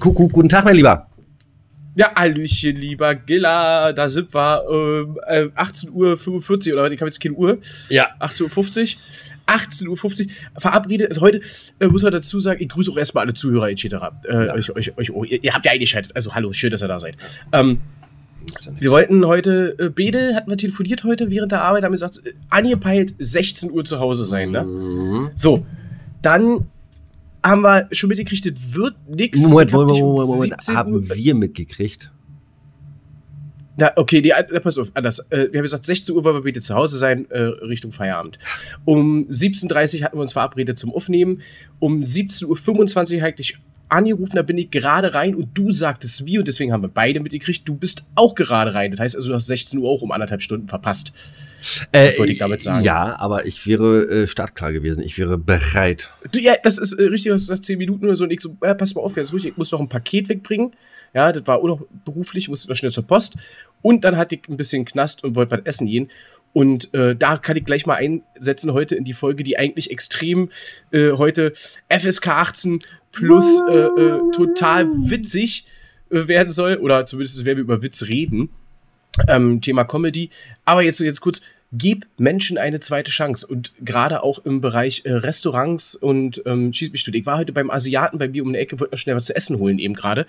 Kuckuck, guten Tag, mein Lieber. Ja, Hallöchen, lieber Gilla, da sind wir. Ähm, äh, 18.45 Uhr, oder ich habe jetzt keine Uhr. Ja. 18.50 Uhr. 18.50 Uhr verabredet. Heute äh, muss man dazu sagen, ich grüße auch erstmal alle Zuhörer etc. Äh, Ja. euch, euch, euch, oh, ihr, ihr habt ja eingeschaltet. Also hallo, schön, dass ihr da seid. Ähm, ja wir wollten heute, äh, Bede hatten wir telefoniert heute während der Arbeit, haben gesagt, äh, angepeilt 16 Uhr zu Hause sein, ne? Mhm. So, dann haben wir schon mitgekriegt, das wird nix. Moment, Moment, Moment, Moment. 17 Uhr- Haben wir mitgekriegt? Na, okay, die, äh, pass auf, anders. Äh, wir haben gesagt, 16 Uhr wollen wir bitte zu Hause sein, äh, Richtung Feierabend. Um 17.30 Uhr hatten wir uns verabredet zum Aufnehmen. Um 17.25 Uhr hatte ich angerufen, da bin ich gerade rein und du sagtest wie und deswegen haben wir beide mitgekriegt, du bist auch gerade rein. Das heißt also, du hast 16 Uhr auch um anderthalb Stunden verpasst. Äh, wollte ich damit sagen. Ja, aber ich wäre äh, startklar gewesen. Ich wäre bereit. Du, ja, das ist äh, richtig, du hast gesagt 10 Minuten oder so und ich so, äh, pass mal auf, jetzt ruhig, ich muss noch ein Paket wegbringen. Ja, das war auch noch beruflich, musste noch schnell zur Post. Und dann hatte ich ein bisschen Knast und wollte was essen gehen. Und äh, da kann ich gleich mal einsetzen heute in die Folge, die eigentlich extrem äh, heute FSK 18 plus äh, äh, total witzig äh, werden soll. Oder zumindest werden wir über Witz reden. Ähm, Thema Comedy. Aber jetzt, jetzt kurz, gib Menschen eine zweite Chance. Und gerade auch im Bereich äh, Restaurants und ähm, Schieß mich tot. Ich war heute beim Asiaten bei mir um eine Ecke, wollte noch schnell was zu essen holen eben gerade.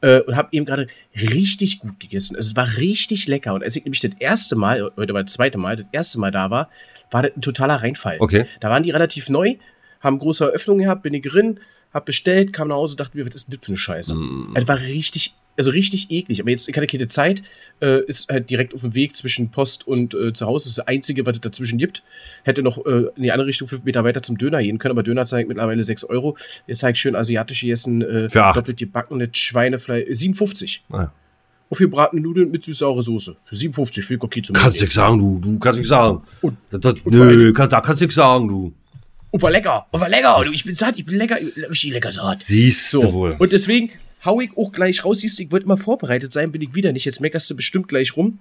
Äh, und habe eben gerade richtig gut gegessen. Also es war richtig lecker. Und als ich nämlich das erste Mal, heute war das zweite Mal, das erste Mal da war, war das ein totaler Reinfall. Okay. Da waren die relativ neu, haben große Eröffnung gehabt, bin ich drin, hab bestellt, kam nach Hause, dachte mir, was ist denn das für eine Scheiße? Das war richtig, also richtig eklig. Aber jetzt, ich hatte keine Zeit, äh, ist halt direkt auf dem Weg zwischen Post und äh, zu Hause. Das ist das Einzige, was es dazwischen gibt. Hätte noch äh, in die andere Richtung fünf Meter weiter zum Döner gehen können, aber Döner zeigt mittlerweile 6 Euro. Jetzt zeige ich schön asiatisch gegessen, äh, Für acht. doppelt gebackenes Schweinefleisch, äh, 57. Ah. Aufgebratene Nudeln mit süß-saure Soße. Für 57, viel okay zum Kannst Mitnehmen. nichts sagen, du. Du kannst nichts sagen. Und- das, das, und nö, kann, da kannst du nichts sagen, du. Oh, war lecker, oh, war lecker. Du, ich bin satt, ich bin lecker, richtig lecker satt. Siehst du So, wohl. und deswegen hau ich auch gleich raus. Siehst du, ich wollte immer vorbereitet sein, bin ich wieder nicht. Jetzt meckerst du bestimmt gleich rum,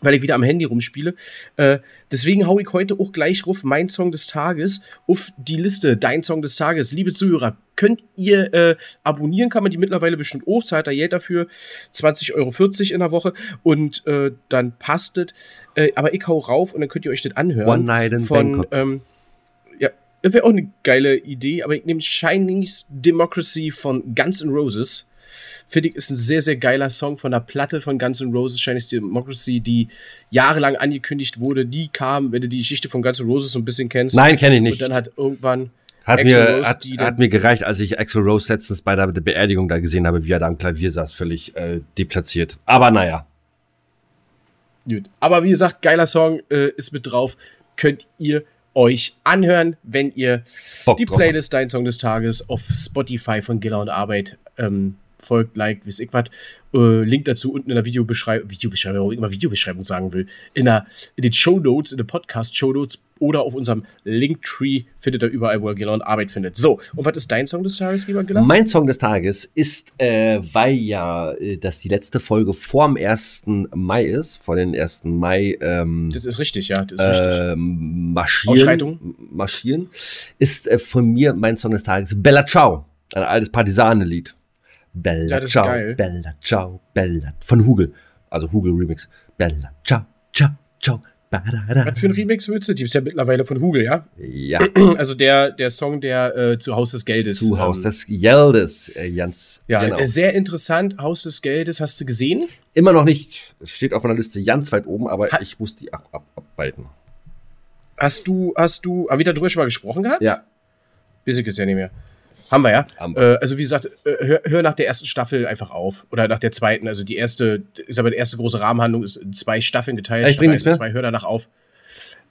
weil ich wieder am Handy rumspiele. Äh, deswegen hau ich heute auch gleich ruf mein Song des Tages auf die Liste, dein Song des Tages. Liebe Zuhörer, könnt ihr äh, abonnieren, kann man die mittlerweile bestimmt auch, zahlt da Geld dafür, 20,40 Euro in der Woche und äh, dann passt es. Äh, aber ich hau rauf und dann könnt ihr euch das anhören. One Night in von, Bangkok. ähm, ja, das wäre auch eine geile Idee, aber ich nehme Chinese Democracy von Guns N' Roses. Finde ich, ist ein sehr, sehr geiler Song von der Platte von Guns N' Roses, Chinese Democracy, die jahrelang angekündigt wurde. Die kam, wenn du die Geschichte von Guns N' Roses so ein bisschen kennst. Nein, kenne ich nicht. Und dann hat irgendwann Hat mir, Rose, hat, hat mir gereicht, als ich Axel Rose letztens bei der Beerdigung da gesehen habe, wie er da am Klavier saß, völlig äh, deplatziert. Aber naja. Gut. Aber wie gesagt, geiler Song äh, ist mit drauf. Könnt ihr euch anhören, wenn ihr Bock die Playlist Dein Song des Tages auf Spotify von Giller und Arbeit ähm, folgt, liked, wie ich was. Äh, Link dazu unten in der Videobeschreibung, Videobeschreibung, immer Videobeschreibung sagen will, in, der, in den Show Notes, in den Podcast Show Notes oder auf unserem Linktree findet ihr überall, wo ihr und Arbeit findet. So, und was ist dein Song des Tages, lieber Giller? Mein Song des Tages ist, äh, weil ja äh, das die letzte Folge vorm 1. Mai ist, vor den 1. Mai ähm, Das ist richtig, ja, das ist richtig. ähm, marschieren, marschieren, ist äh, von mir mein Song des Tages Bella Ciao, ein altes Partisanenlied. Bella Ja, Ciao, geil. Bella Ciao, Bella, von Hugel, also Hugel Remix. Bella Ciao, Ciao, Ciao, badada. Was für ein Remix willst du? Die ist ja mittlerweile von Hugel, ja? Ja, Also der, der Song, der äh, zu Haus des Geldes. zu Haus ähm, des Geldes, äh, Jans. Ja, genau. äh, sehr interessant. Haus des Geldes, hast du gesehen? Immer noch nicht. Es steht auf meiner Liste ganz weit oben, aber Ha- ich muss die ab, ab, abweiten. Hast du, hast du, haben wir darüber schon mal gesprochen gehabt? Ja. Weiß ich jetzt ja nicht mehr. Haben wir ja. Haben wir. Äh, also wie gesagt, äh, hör, hör nach der ersten Staffel einfach auf. Oder nach der zweiten. Also die erste, ist aber die erste große Rahmenhandlung ist in zwei Staffeln geteilt. Ja, ich bring nichts Staffel mehr. eins und Zwei, hör danach auf.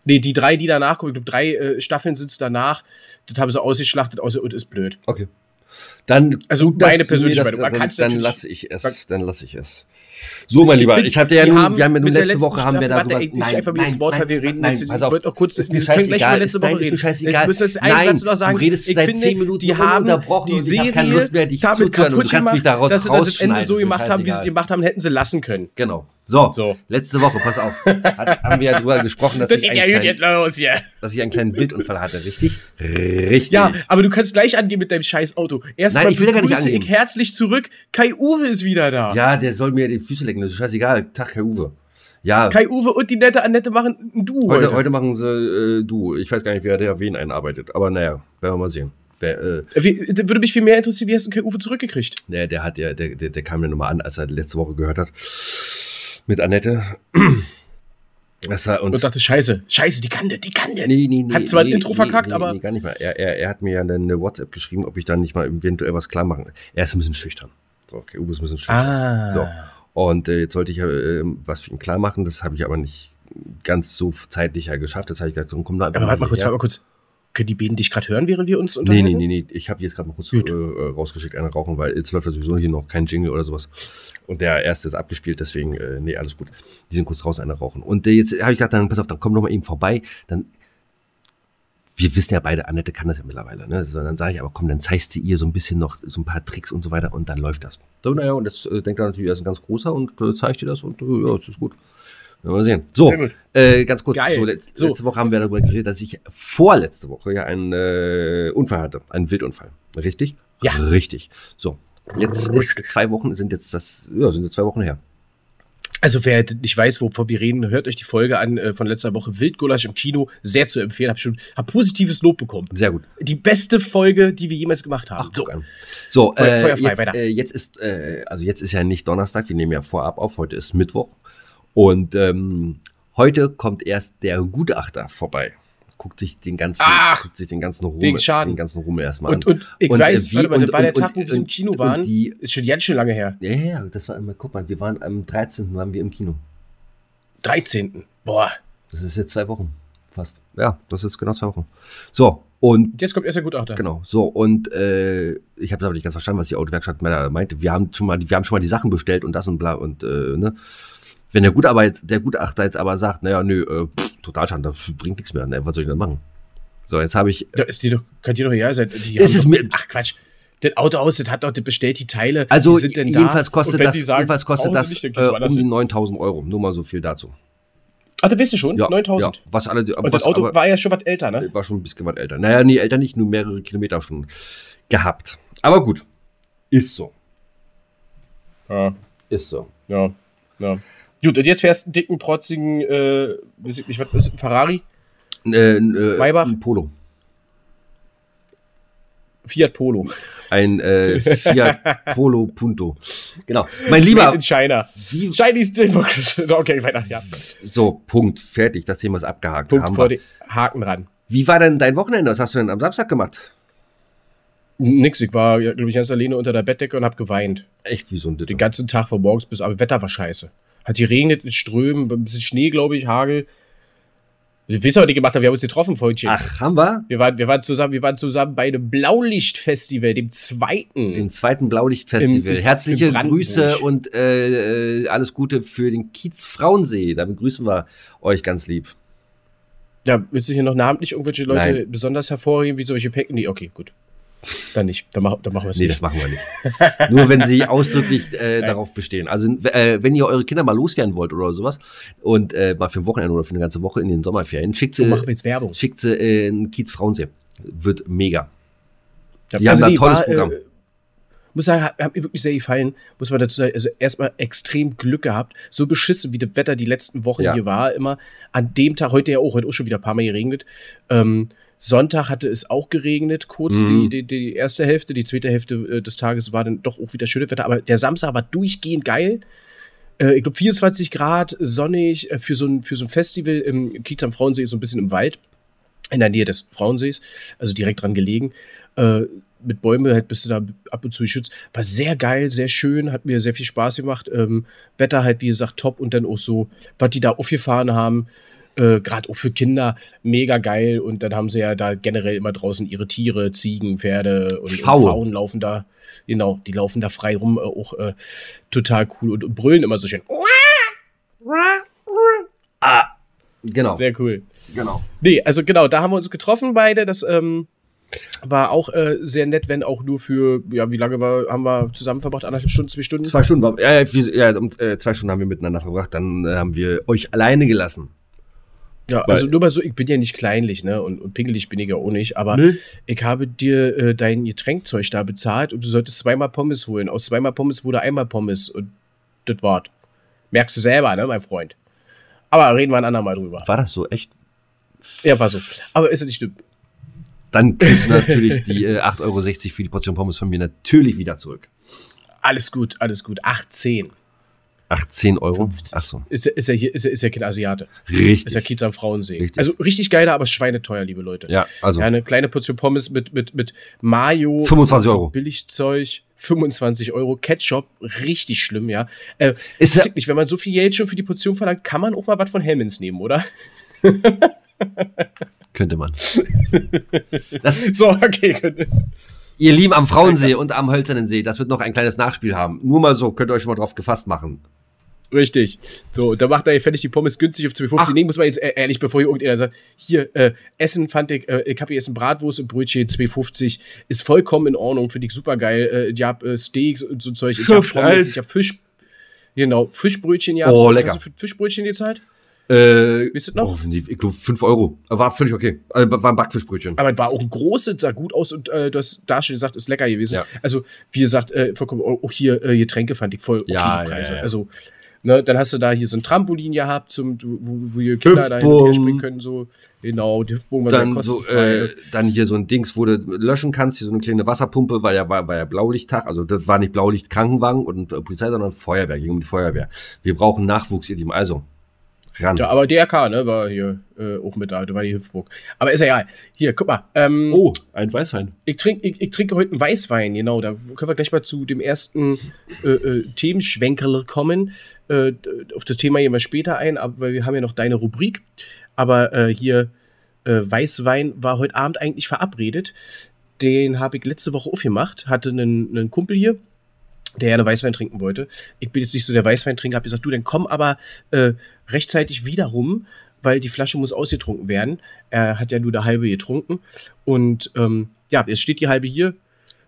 Nee, die drei, die danach kommen, ich glaube, drei äh, Staffeln sind es danach. Das haben sie ausgeschlachtet aus und ist blöd. Okay. Dann, Also meine persönliche Meinung. Man Dann, dann lasse ich es. Dann lasse ich es. So, mein Ich Lieber, ich hatte ja nun, haben wir haben letzte Woche haben wir darüber. Warte, ey, nicht einfach ins Wort, weil wir reden nein, jetzt- pass ich auf, auch kurz- ist mir scheißegal, letzte nein, Woche ist mir reden. scheißegal. Ich jetzt einen nein, Satz noch sagen. du redest Ich seit finde, 10 Minuten die haben ununterbrochen die und ich Serie habe keine Lust mehr, dich damit zuzuhören du kannst mich daraus dass sie das Ende so gemacht haben, wie sie es gemacht haben, hätten sie lassen können. Genau. So, So. letzte Woche, pass auf, hat, haben wir ja drüber gesprochen, dass Das ich, einen kleinen, los hier. dass ich einen kleinen Wildunfall hatte, richtig? Richtig. Ja, aber du kannst gleich angehen mit deinem scheiß Auto. Erstmal Nein, ich will ja gar nicht angehen. ich herzlich zurück. Kai Uwe ist wieder da. Ja, der soll mir die Füße lecken, das ist scheißegal. Tag, Kai Uwe. Ja, Kai Uwe und die nette Annette machen ein Du heute. heute, heute machen sie äh, du. Ich weiß gar nicht, wer der wen einarbeitet, aber naja, werden wir mal sehen. Wer, äh, Wie, da würde mich viel mehr interessieren, wie hast du Kai Uwe zurückgekriegt? der, der hat ja, der, der, der kam mir nochmal an, als er letzte Woche gehört hat. Mit Annette. Das war, und Und dachte, scheiße, scheiße, die kann das, die kann das. Nee, nee, nee. Hat zwar ein nee, Intro nee, verkackt, nee, aber- Nee, gar nicht mal. Er, er, er hat mir ja eine WhatsApp geschrieben, ob ich dann nicht mal eventuell was klar machen. Er ist ein bisschen schüchtern. So, okay, Uwe ist ein bisschen schüchtern. Ah. So. Und äh, jetzt sollte ich ja äh, was für ihn klar machen. Das habe ich aber nicht ganz so zeitlich ja geschafft. Das habe ich gesagt, komm da einfach Aber warte mal kurz, warte mal kurz. Können die beiden dich gerade hören, während wir uns Nee, unterhalten? nee, nee, nee. Ich habe jetzt gerade mal kurz äh, äh, rausgeschickt, eine rauchen, weil jetzt läuft ja sowieso hier noch kein Jingle oder sowas. Und der erste ist abgespielt, deswegen, äh, nee, alles gut. Die sind kurz raus, eine rauchen. Und äh, jetzt habe ich gesagt, dann pass auf, dann komm doch mal eben vorbei. Dann, wir wissen ja beide, Annette kann das ja mittlerweile, ne? So, dann sage ich, aber komm, dann zeigst du ihr so ein bisschen noch so ein paar Tricks und so weiter und dann läuft das. So, naja, und jetzt äh, denkt er natürlich, er ist ein ganz großer und äh, zeigt dir das und ja, das ist gut. Mal sehen. So, äh, ganz kurz. So, letz, So. Letzte Woche haben wir darüber geredet, dass ich vorletzte Woche ja einen äh, Unfall hatte. Einen Wildunfall. Richtig? Ja. Richtig. So. Jetzt ist zwei Wochen, sind jetzt das, ja, sind jetzt zwei Wochen her. Also wer nicht weiß, wovon wir reden, hört euch die Folge an äh, von letzter Woche Wildgulasch im Kino. Sehr zu empfehlen. Hab schon hab positives Lob bekommen. Sehr gut. Die beste Folge, die wir jemals gemacht haben. Ach, an. So, Feuer- äh, feuerfrei, jetzt, weiter. äh, jetzt ist, äh, also jetzt ist ja nicht Donnerstag, wir nehmen ja vorab auf, heute ist Mittwoch. Und ähm, heute kommt erst der Gutachter vorbei. Guckt sich den ganzen, Ach, guckt sich den ganzen Schaden. den ganzen Ruhm erstmal Und, an. und ich Und, weiß, äh, wie- warte mal, und- das war der und- Tag, wo und- wir im Kino und waren. die- ist schon ganz schön lange her. Ja, ja, das war immer, guck mal, wir waren am 13. waren wir im Kino. 13. Boah. Das ist jetzt zwei Wochen fast. Ja, das ist genau zwei Wochen. So, und Jetzt kommt erst der Gutachter. genau, so, und äh, ich habe aber nicht ganz verstanden, was die Autowerkstatt meinte. Wir haben schon mal, die- wir haben schon mal die Sachen bestellt und das und bla und äh, ne. Wenn der Gutarbeit, der Gutachter jetzt aber sagt, naja, nö, äh, pff, Totalschaden, das bringt nichts mehr, ne, was soll ich denn machen? So, jetzt habe ich, Da ist die doch, kann dir doch egal sein. Die Es ist doch, mir- ach Quatsch. Das Autohaus, das hat doch, das bestellt die Teile. also die sind denn jedenfalls da. kostet das, die sagen, jedenfalls kostet das nicht, äh, um die hin. 9000 Euro. Nur mal so viel dazu. Ach, das wisst ihr schon? Ja, 9000. Ja, was alle, Und was das Auto aber, war ja schon was älter, ne? war schon ein bisschen was älter. Naja, nee, älter nicht, nur mehrere Kilometer schon gehabt. Aber gut, ist so, Ja, ist so. ja, ja. Gut, und jetzt fährst du einen dicken, protzigen, äh, weiß ich nicht, was ist ein Ferrari? Äh, äh, Maybach? Ein Polo. Fiat Polo. Ein äh, Fiat Polo Punto. Genau. Mein Made Lieber, in China. wie, Chinese Democracy. Okay, weiter, ja. so, Punkt, fertig. Das Thema ist abgehakt. Punkt Haben vor den Haken dran. Wie war denn dein Wochenende? Was hast du denn am Samstag gemacht? Nix, ich war, glaube ich, ganz alleine unter der Bettdecke und hab geweint. Echt wie so ein Ditto. Den ganzen Tag von morgens bis abends. Wetter war scheiße. Hat geregnet mit Strömen, ein bisschen Schnee, glaube ich, Hagel. Wir wissen aber nicht gemacht, haben, wir haben uns getroffen, Freundchen. Ach, haben wir? Wir waren, wir waren zusammen, wir waren zusammen bei einem Blaulichtfestival, dem zweiten. Dem zweiten Blaulichtfestival. Im- Herzliche. Grüße und äh, äh, alles Gute für den Kiez Frauensee. Damit grüßen wir euch ganz lieb. Ja, willst du hier noch namentlich irgendwelche Leute Nein. besonders hervorheben, wie solche Päcken? Nee, okay, gut. Dann nicht. Dann, mach, dann machen wir es Nee, nicht. das machen wir nicht. Nur wenn sie ausdrücklich äh, darauf bestehen. Also äh, wenn ihr eure Kinder mal loswerden wollt oder sowas und äh, mal für ein Wochenende oder für eine ganze Woche in den Sommerferien, schickt So sie, machen wir jetzt Werbung. schickt sie äh, in Kiez Frauensee. Wird mega. Ja, Die haben da ein tolles war, Programm. Äh, muss sagen, hat, hat mir wirklich sehr gefallen. Muss man dazu sagen, also erstmal extrem Glück gehabt. So beschissen, wie das Wetter die letzten Wochen Ja. hier war, immer. An dem Tag, heute ja auch, heute auch schon wieder ein paar Mal geregnet. Ähm, Sonntag hatte es auch geregnet, kurz Mhm. die, die, die erste Hälfte. Die zweite Hälfte äh, des Tages war dann doch auch wieder schönes Wetter. Aber der Samstag war durchgehend geil. Äh, ich glaube, 24 Grad, sonnig äh, für so ein, für so ein Festival im Kiez am Frauensee, ist so ein bisschen im Wald in der Nähe des Frauensees, also direkt dran gelegen. Äh, mit Bäumen halt bist du da ab und zu geschützt. War sehr geil, sehr schön, hat mir sehr viel Spaß gemacht. Ähm, Wetter halt, wie gesagt, top und dann auch so, was die da aufgefahren haben, äh, gerade auch für Kinder, mega geil. Und dann haben sie ja da generell immer draußen ihre Tiere, Ziegen, Pferde und. Pfauen laufen da, genau, die laufen da frei rum, äh, auch äh, total cool und, und brüllen immer so schön. Ah, genau. Sehr cool. genau. Nee, also genau, da haben wir uns getroffen beide. Das, ähm, War auch äh, sehr nett, wenn auch nur für, ja, wie lange war, haben wir zusammen verbracht? Anderthalb Stunden, zwei Stunden? Zwei Stunden war, ja, ja, wir- ja um, äh, zwei Stunden haben wir miteinander verbracht. Dann äh, haben wir euch alleine gelassen. Ja, also nur mal so, ich bin ja nicht kleinlich, ne? Und, und pingelig bin ich ja auch nicht, aber Nö. ich habe dir äh, dein Getränkzeug da bezahlt und du solltest zweimal Pommes holen. Aus zweimal Pommes wurde einmal Pommes und das war's. Merkst du selber, ne, mein Freund? Aber reden wir ein andermal drüber. War das so echt? Ja, war so. Aber ist ja nicht schlimm. Dann kriegst du natürlich die äh, 8,60 Euro für die Portion Pommes von mir natürlich wieder zurück. Alles gut, alles gut. 18. 18 Euro? Ach so. Ist, ist er hier, ist er, ist er kein Asiate. Richtig. Ist ja Kiez am Frauensee. Richtig. Also richtig geiler, aber schweineteuer, liebe Leute. Ja, also Ja, eine kleine Portion Pommes mit, mit, mit Mayo. 25 so Euro. Billigzeug. 25 Euro. Ketchup. Richtig schlimm, ja. Äh, Ist ja- nicht, wenn man so viel Geld schon für die Portion verlangt, kann man auch mal was von Hellmans nehmen, oder? könnte man. Das, So, okay. Ihr Lieben am Frauensee und am Hölzernen See, das wird noch ein kleines Nachspiel haben. Nur mal so, könnt ihr euch schon mal drauf gefasst machen. Richtig. So, da macht er fertig die Pommes günstig auf 2,50. Ach. Nee, muss man jetzt äh, ehrlich, bevor hier irgendjemand sagt, hier, äh, Essen fand ich, äh, ich habe hier Essen Bratwurst und Brötchen, 2,50. Ist vollkommen in Ordnung, finde ich super geil. Äh, ich hab äh, Steaks und so Zeug. Ich So hab Pommes, Fleisch. ich hab Fisch. Genau, Fischbrötchen, ja. Oh, Hast lecker. du für Fischbrötchen gezahlt? Äh, Wisst ihr noch? Oh, die- ich glaube 5 Euro. War völlig okay. Also, war ein Backfischbrötchen. Aber es war auch ein großes, sah gut aus und äh, du hast da schon gesagt, ist lecker gewesen. Ja. Also, wie gesagt, äh, vollkommen, auch hier äh, Getränke fand ich voll okay, Ja, Preise. ja. Also, ne, dann hast du da hier so ein Trampolin gehabt, zum, wo, wo die Kinder da springen können, so. Genau, die Hüftbogen war Dann, so, äh, dann hier so ein Dings, wo du löschen kannst, hier so eine kleine Wasserpumpe, weil ja war, war ja Blaulichttag, also das war nicht Blaulicht Krankenwagen und äh, Polizei, sondern Feuerwehr, ging um die Feuerwehr. Wir brauchen Nachwuchs, ihr Lieben, also ran. ja, aber DRK, ne, war hier äh, auch mit da, da war die Hüftburg. Aber ist ja egal. Hier, guck mal. Ähm, Oh, ein Weißwein. Ich, trink, ich, ich trinke heute einen Weißwein, genau. Da können wir gleich mal zu dem ersten äh, äh, Themenschwenkerl kommen. Äh, auf das Thema gehen wir später ein, aber weil wir haben ja noch deine Rubrik. Aber äh, hier äh, Weißwein war heute Abend eigentlich verabredet. Den habe ich letzte Woche aufgemacht. Hatte einen, einen Kumpel hier, der gerne Weißwein trinken wollte. Ich bin jetzt nicht so der Weißweintrinker, habe gesagt, du, dann komm aber äh, rechtzeitig wieder rum, weil die Flasche muss ausgetrunken werden. Er hat ja nur eine halbe getrunken. Und ähm, ja, jetzt steht die halbe hier.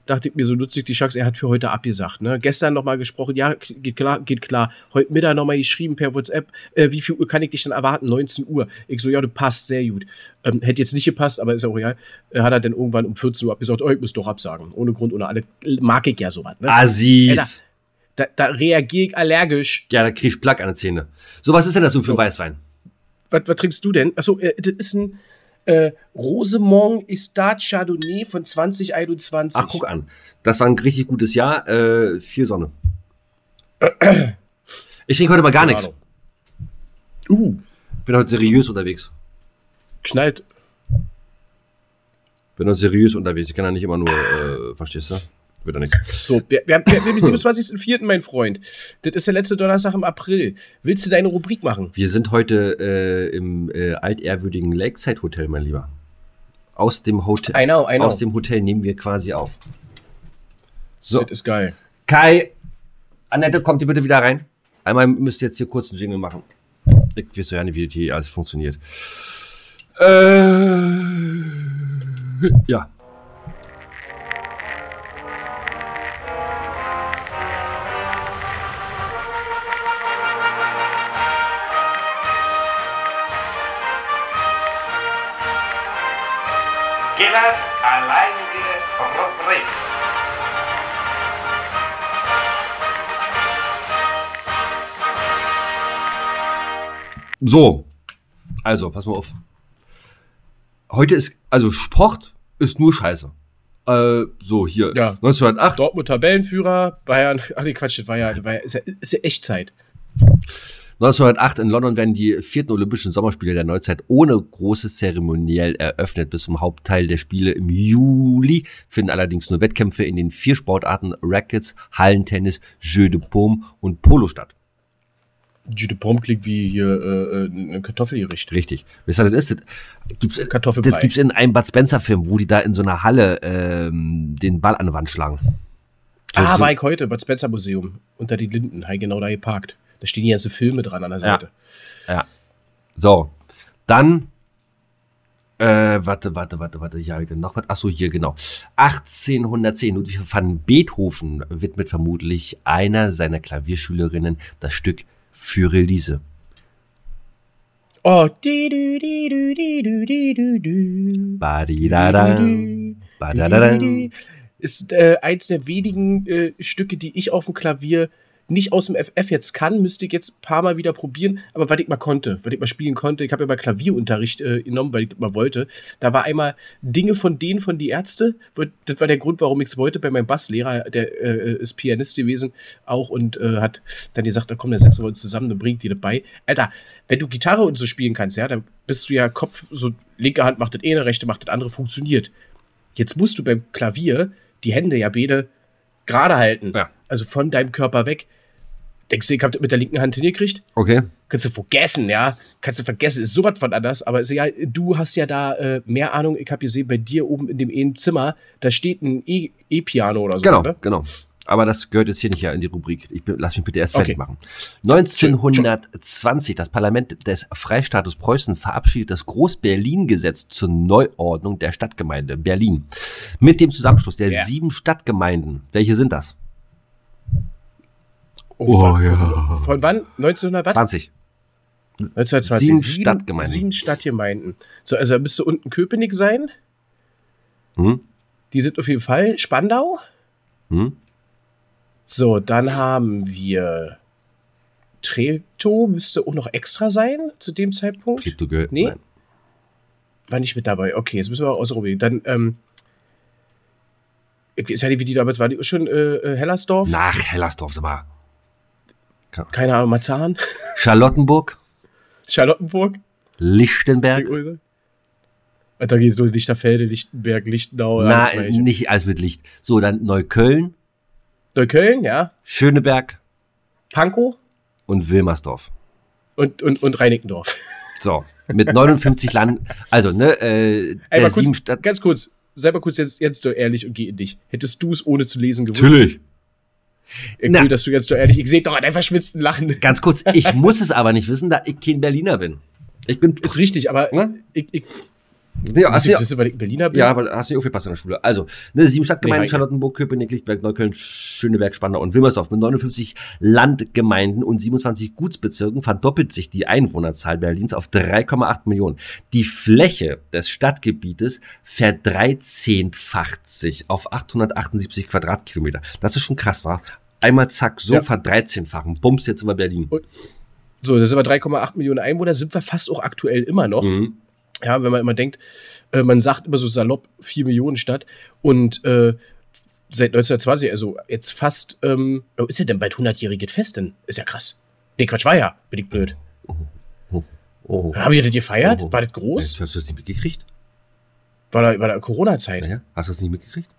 Dachte ich mir, so nutze ich die Chance, er hat für heute abgesagt. Ne? Gestern nochmal gesprochen, ja, geht klar, geht klar. Heute Mittag nochmal geschrieben per WhatsApp, äh, wie viel Uhr kann ich dich denn erwarten? 19 Uhr. Ich so, ja, du passt sehr gut. Ähm, hätte jetzt nicht gepasst, aber ist auch egal. Äh, hat er dann irgendwann um 14 Uhr abgesagt, oh, ich muss doch absagen. Ohne Grund, ohne alle. Mag ich ja sowas. Ne? Assis. Da, da reagiere ich allergisch. Ja, da krieg ich Plack an den Zähne. So, was ist denn das so für ein Weißwein? Was, was trinkst du denn? Achso, äh, das ist ein äh, Rosemont Estat Chardonnay von 2021. Ach, guck an. Das war ein richtig gutes Jahr. Äh, viel Sonne. Ich trinke heute mal gar nichts. Uh, Bin heute seriös unterwegs. knallt. Bin heute seriös unterwegs. Ich kann ja nicht immer nur, äh, verstehst du? Wird ja nichts. So, wir, wir, haben, wir haben den 27.04., mein Freund. Das ist der letzte Donnerstag im April. Willst du deine Rubrik machen? Wir sind heute äh, im äh, altehrwürdigen Lakeside Hotel, mein Lieber. Aus dem Hotel. I know, I know. Aus dem Hotel nehmen wir quasi auf. So, Das ist geil. Kai, Annette, kommt ihr bitte wieder rein? Einmal müsst ihr jetzt hier kurz einen Jingle machen. Ich weiß ja nicht, wie das hier alles funktioniert. Äh, ja. Gillas alleinige Rubrik. So, also, pass mal auf. Heute ist, also Sport ist nur Scheiße. Äh, so, hier, Ja. 1908. Dortmund Tabellenführer, Bayern. Ach nee, Quatsch, das war ja, das war ja, ist ja, ist ja Echtzeit. 1908 in London werden die vierten Olympischen Sommerspiele der Neuzeit ohne großes Zeremoniell eröffnet. Bis zum Hauptteil der Spiele im Juli finden allerdings nur Wettkämpfe in den vier Sportarten Rackets, Hallentennis, Jeu de Paume und Polo statt. Jus de Pomme klingt wie hier äh, äh, ein Kartoffelgericht. Richtig. Wisst ihr, das ist? Das gibt's, Kartoffelbrei. das gibt's in einem Bud Spencer Film, wo die da in so einer Halle ähm, den Ball an die Wand schlagen. So- ah, so- war ich heute, Bad Spencer Museum, unter die Linden, genau da geparkt. Da stehen die ganzen Filme dran an der Ja. Seite. Ja. So. Dann Äh, warte, warte, warte, warte. Ja, noch was. Achso, hier, genau. 1810, Ludwig van Beethoven widmet vermutlich einer seiner Klavierschülerinnen das Stück für Release. Oh. Badidada. Badadada. Ist äh, eins der wenigen äh, Stücke, die ich auf dem Klavier nicht aus dem FF jetzt kann, müsste ich jetzt ein paar Mal wieder probieren, aber was ich mal konnte, was ich mal spielen konnte, ich habe ja mal Klavierunterricht äh, genommen, weil ich das mal wollte. Da war einmal Dinge von denen von die Ärzte, das war der Grund, warum ich es wollte, bei meinem Basslehrer, der äh, ist Pianist gewesen auch und äh, hat dann gesagt, da komm, dann setzen wir uns zusammen, dann bringt die das bei. Alter, wenn du Gitarre und so spielen kannst, ja, dann bist du ja Kopf, so linke Hand macht das eine, rechte macht das andere, funktioniert. Jetzt musst du beim Klavier die Hände ja beide gerade halten. Ja. Also von deinem Körper weg. Denkst du, ich hab das mit der linken Hand hingekriegt? Okay. Kannst du vergessen, ja? Kannst du vergessen, ist sowas von anders. Aber ist ja, du hast ja da äh, mehr Ahnung. Ich habe gesehen, bei dir oben in dem einen Zimmer, da steht ein E- E-Piano oder so. Genau, Ne? genau. Aber das gehört jetzt hier nicht in die Rubrik. Ich bin, lass mich bitte erst fertig Okay. machen. 1920, das Parlament des Freistaates Preußen verabschiedet das Groß-Berlin-Gesetz zur Neuordnung der Stadtgemeinde Berlin. Mit dem Zusammenschluss der Ja. sieben Stadtgemeinden. Welche sind das? Oh, fuck, ja. von, wann? 1900 was? 20. 1920. Sieben Stadtgemeinden. Sieben Stadtgemeinden. So, also da müsste unten Köpenick sein. Hm? Die sind auf jeden Fall. Spandau. Hm? So, dann haben wir Treptow, müsste auch noch extra sein zu dem Zeitpunkt. Treptow gehört. Nee. Nein. War nicht mit dabei. Okay, jetzt müssen wir ausprobieren. Dann, ähm, ist ja die, wie die damals war, die schon äh, äh, Hellersdorf? Nach Hellersdorf, sag mal. Keine Ahnung, Marzahn? Charlottenburg, Charlottenburg? Lichtenberg. Da geht es nur Lichterfelde, Lichtenberg, Lichtenau. Gleiche. nicht alles mit Licht. So, dann Neukölln, Neukölln, ja. Schöneberg Pankow und Wilmersdorf. und, und, und Reinickendorf. So, mit 59 Land, also, ne, äh, Ey, der kurz, ganz kurz, sei mal kurz jetzt, jetzt ehrlich und geh in dich. Hättest du es ohne zu lesen gewusst? Natürlich. Ich Na. will, dass du jetzt doch ehrlich, ich sehe doch an deinem verschwitzten Lachen. Ganz kurz, ich muss es aber nicht wissen, da ich kein Berliner bin. Ich bin. Ist richtig, aber Ne? ich, ich Ja, hast du, wissen, weil ich Berliner bin. ja, aber hast du nicht aufgepasst in der Schule. Also, ne, sieben Stadtgemeinden, Nee, Charlottenburg, Köpenick, Lichtberg, Neukölln, Schöneberg, Spandau und Wilmersdorf mit 59 Landgemeinden und 27 Gutsbezirken verdoppelt sich die Einwohnerzahl Berlins auf 3,8 Millionen. Die Fläche des Stadtgebietes verdreizehnfacht sich auf 878 Quadratkilometer. Das ist schon krass, war. Einmal zack, so Ja. verdreizehnfachen. Bums, jetzt wir Berlin. So, das sind wir 3,8 Millionen Einwohner, sind wir fast auch aktuell immer noch. Mhm. Ja, wenn man immer denkt, äh, man sagt immer so salopp 4 Millionen Stadt und äh, seit 1920, also jetzt fast, ähm, oh, ist ja denn bald 100-jähriges Fest denn? Ist ja krass. Nee, Quatsch, war ja, bin ich blöd. Oh. Haben wir das gefeiert? Oh. War das groß? Hast du das nicht mitgekriegt? War da, war da Corona-Zeit? Naja, hast du das nicht mitgekriegt?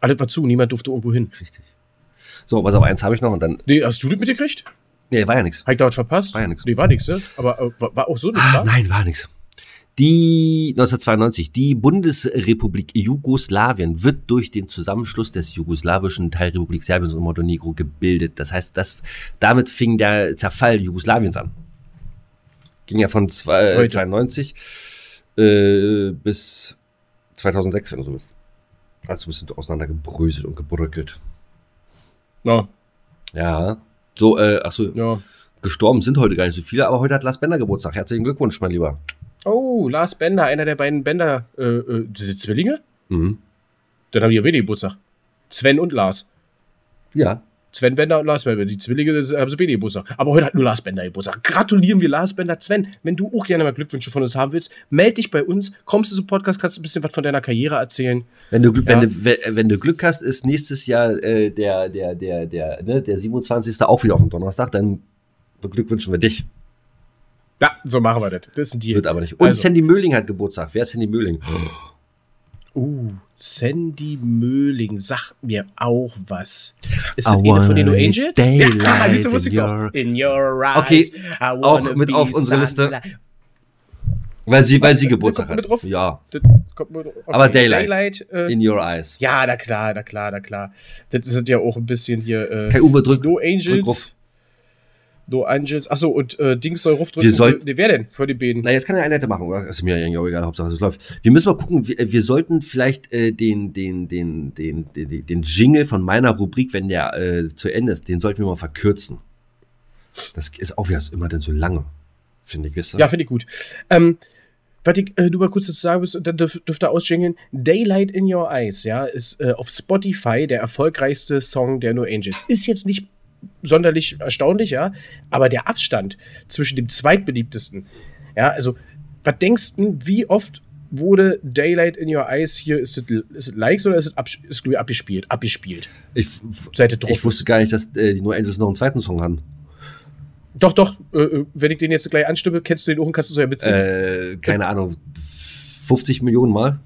Alles war zu, niemand durfte irgendwo hin. Richtig. So, was auf eins habe ich noch und dann. Nee, hast du das mitgekriegt? Nee, war ja nichts. Habe ich da was verpasst? War ja nix. Nee, war nix, ne? Aber äh, war, war auch so nichts, Ah, nein, war nichts. Die 1992, die Bundesrepublik Jugoslawien wird durch den Zusammenschluss des jugoslawischen Teilrepublik Serbiens und Montenegro gebildet. Das heißt, das, damit fing der Zerfall Jugoslawiens an. Ging ja von zwei, Heute. 92 äh, bis 2006, wenn du so bist. Also ein bisschen auseinandergebröselt und gebröckelt. Ja, Ja. So, äh, achso, ja. gestorben sind heute gar nicht so viele, aber heute hat Lars Bender Geburtstag. Herzlichen Glückwunsch, mein Lieber. Oh, Lars Bender, einer der beiden Bender, äh, äh, diese Zwillinge? Mhm. Dann haben die ja beide Geburtstag. Sven und Lars. Ja. Sven Bender und Lars Bender. Die Zwillinge haben sie beide Geburtstag. Aber heute hat nur Lars Bender Geburtstag. Gratulieren wir Lars Bender. Sven, wenn du auch gerne mal Glückwünsche von uns haben willst, melde dich bei uns. Kommst du zum Podcast, kannst du ein bisschen was von deiner Karriere erzählen. Wenn du, Glück- Ja. wenn, du, wenn, wenn du Glück hast, ist nächstes Jahr äh, der, der, der, der, ne, der 27. auch wieder auf dem Donnerstag, dann beglückwünschen wir dich. Ja, so machen wir das. Das ist ein Deal. Wird aber nicht. Und Also. Sandy Möhling hat Geburtstag. Wer ist Sandy Möhling? Uh, Sandy Möhling, sag mir auch was. Ist das eine von den No Angels? Ja, siehst du, wusste ich doch. In your eyes. Okay, auch mit auf unsere Liste. Weil sie, weil sie Geburtstag hat. drauf? Ja. Aber Daylight. Daylight äh, In your eyes. ja, na klar, na klar, na klar. Das sind ja auch ein bisschen hier. Äh, Kai Uwe, drück, No drück Angels. drauf. No Angels. Achso, und äh, Dings soll Ruf Wir sollten- Nee, wer denn? Für die beiden. Na, jetzt kann er eine Nette machen, oder? Ist mir auch egal, Hauptsache es läuft. Wir müssen mal gucken, wir, wir sollten vielleicht äh, den, den, den, den, den, den Jingle von meiner Rubrik, wenn der äh, zu Ende ist, den sollten wir mal verkürzen. Das ist auch wieder immer denn so lange, finde ich, wisst ihr? Ja, finde ich gut. Ähm, was ich äh, nur mal kurz dazu sagen muss, und dann dürf, dürft ihr ausjingeln. Daylight in Your Eyes, ja, ist äh, auf Spotify der erfolgreichste Song der No Angels. Ist jetzt nicht sonderlich erstaunlich, ja, aber der Abstand zwischen dem zweitbeliebtesten, ja, also, was denkst du, wie oft wurde Daylight in Your Eyes hier, ist es, ist es Likes oder ist es ist, ich, abgespielt? Abgespielt. Ich, Seite drauf. ich wusste gar nicht, dass äh, die No Angels noch einen zweiten Song haben. Doch, doch, äh, äh, wenn ich den jetzt gleich anstimme, kennst du den auch und kannst du so ja mitsingen. Äh, keine Ahnung, 50 Millionen Mal?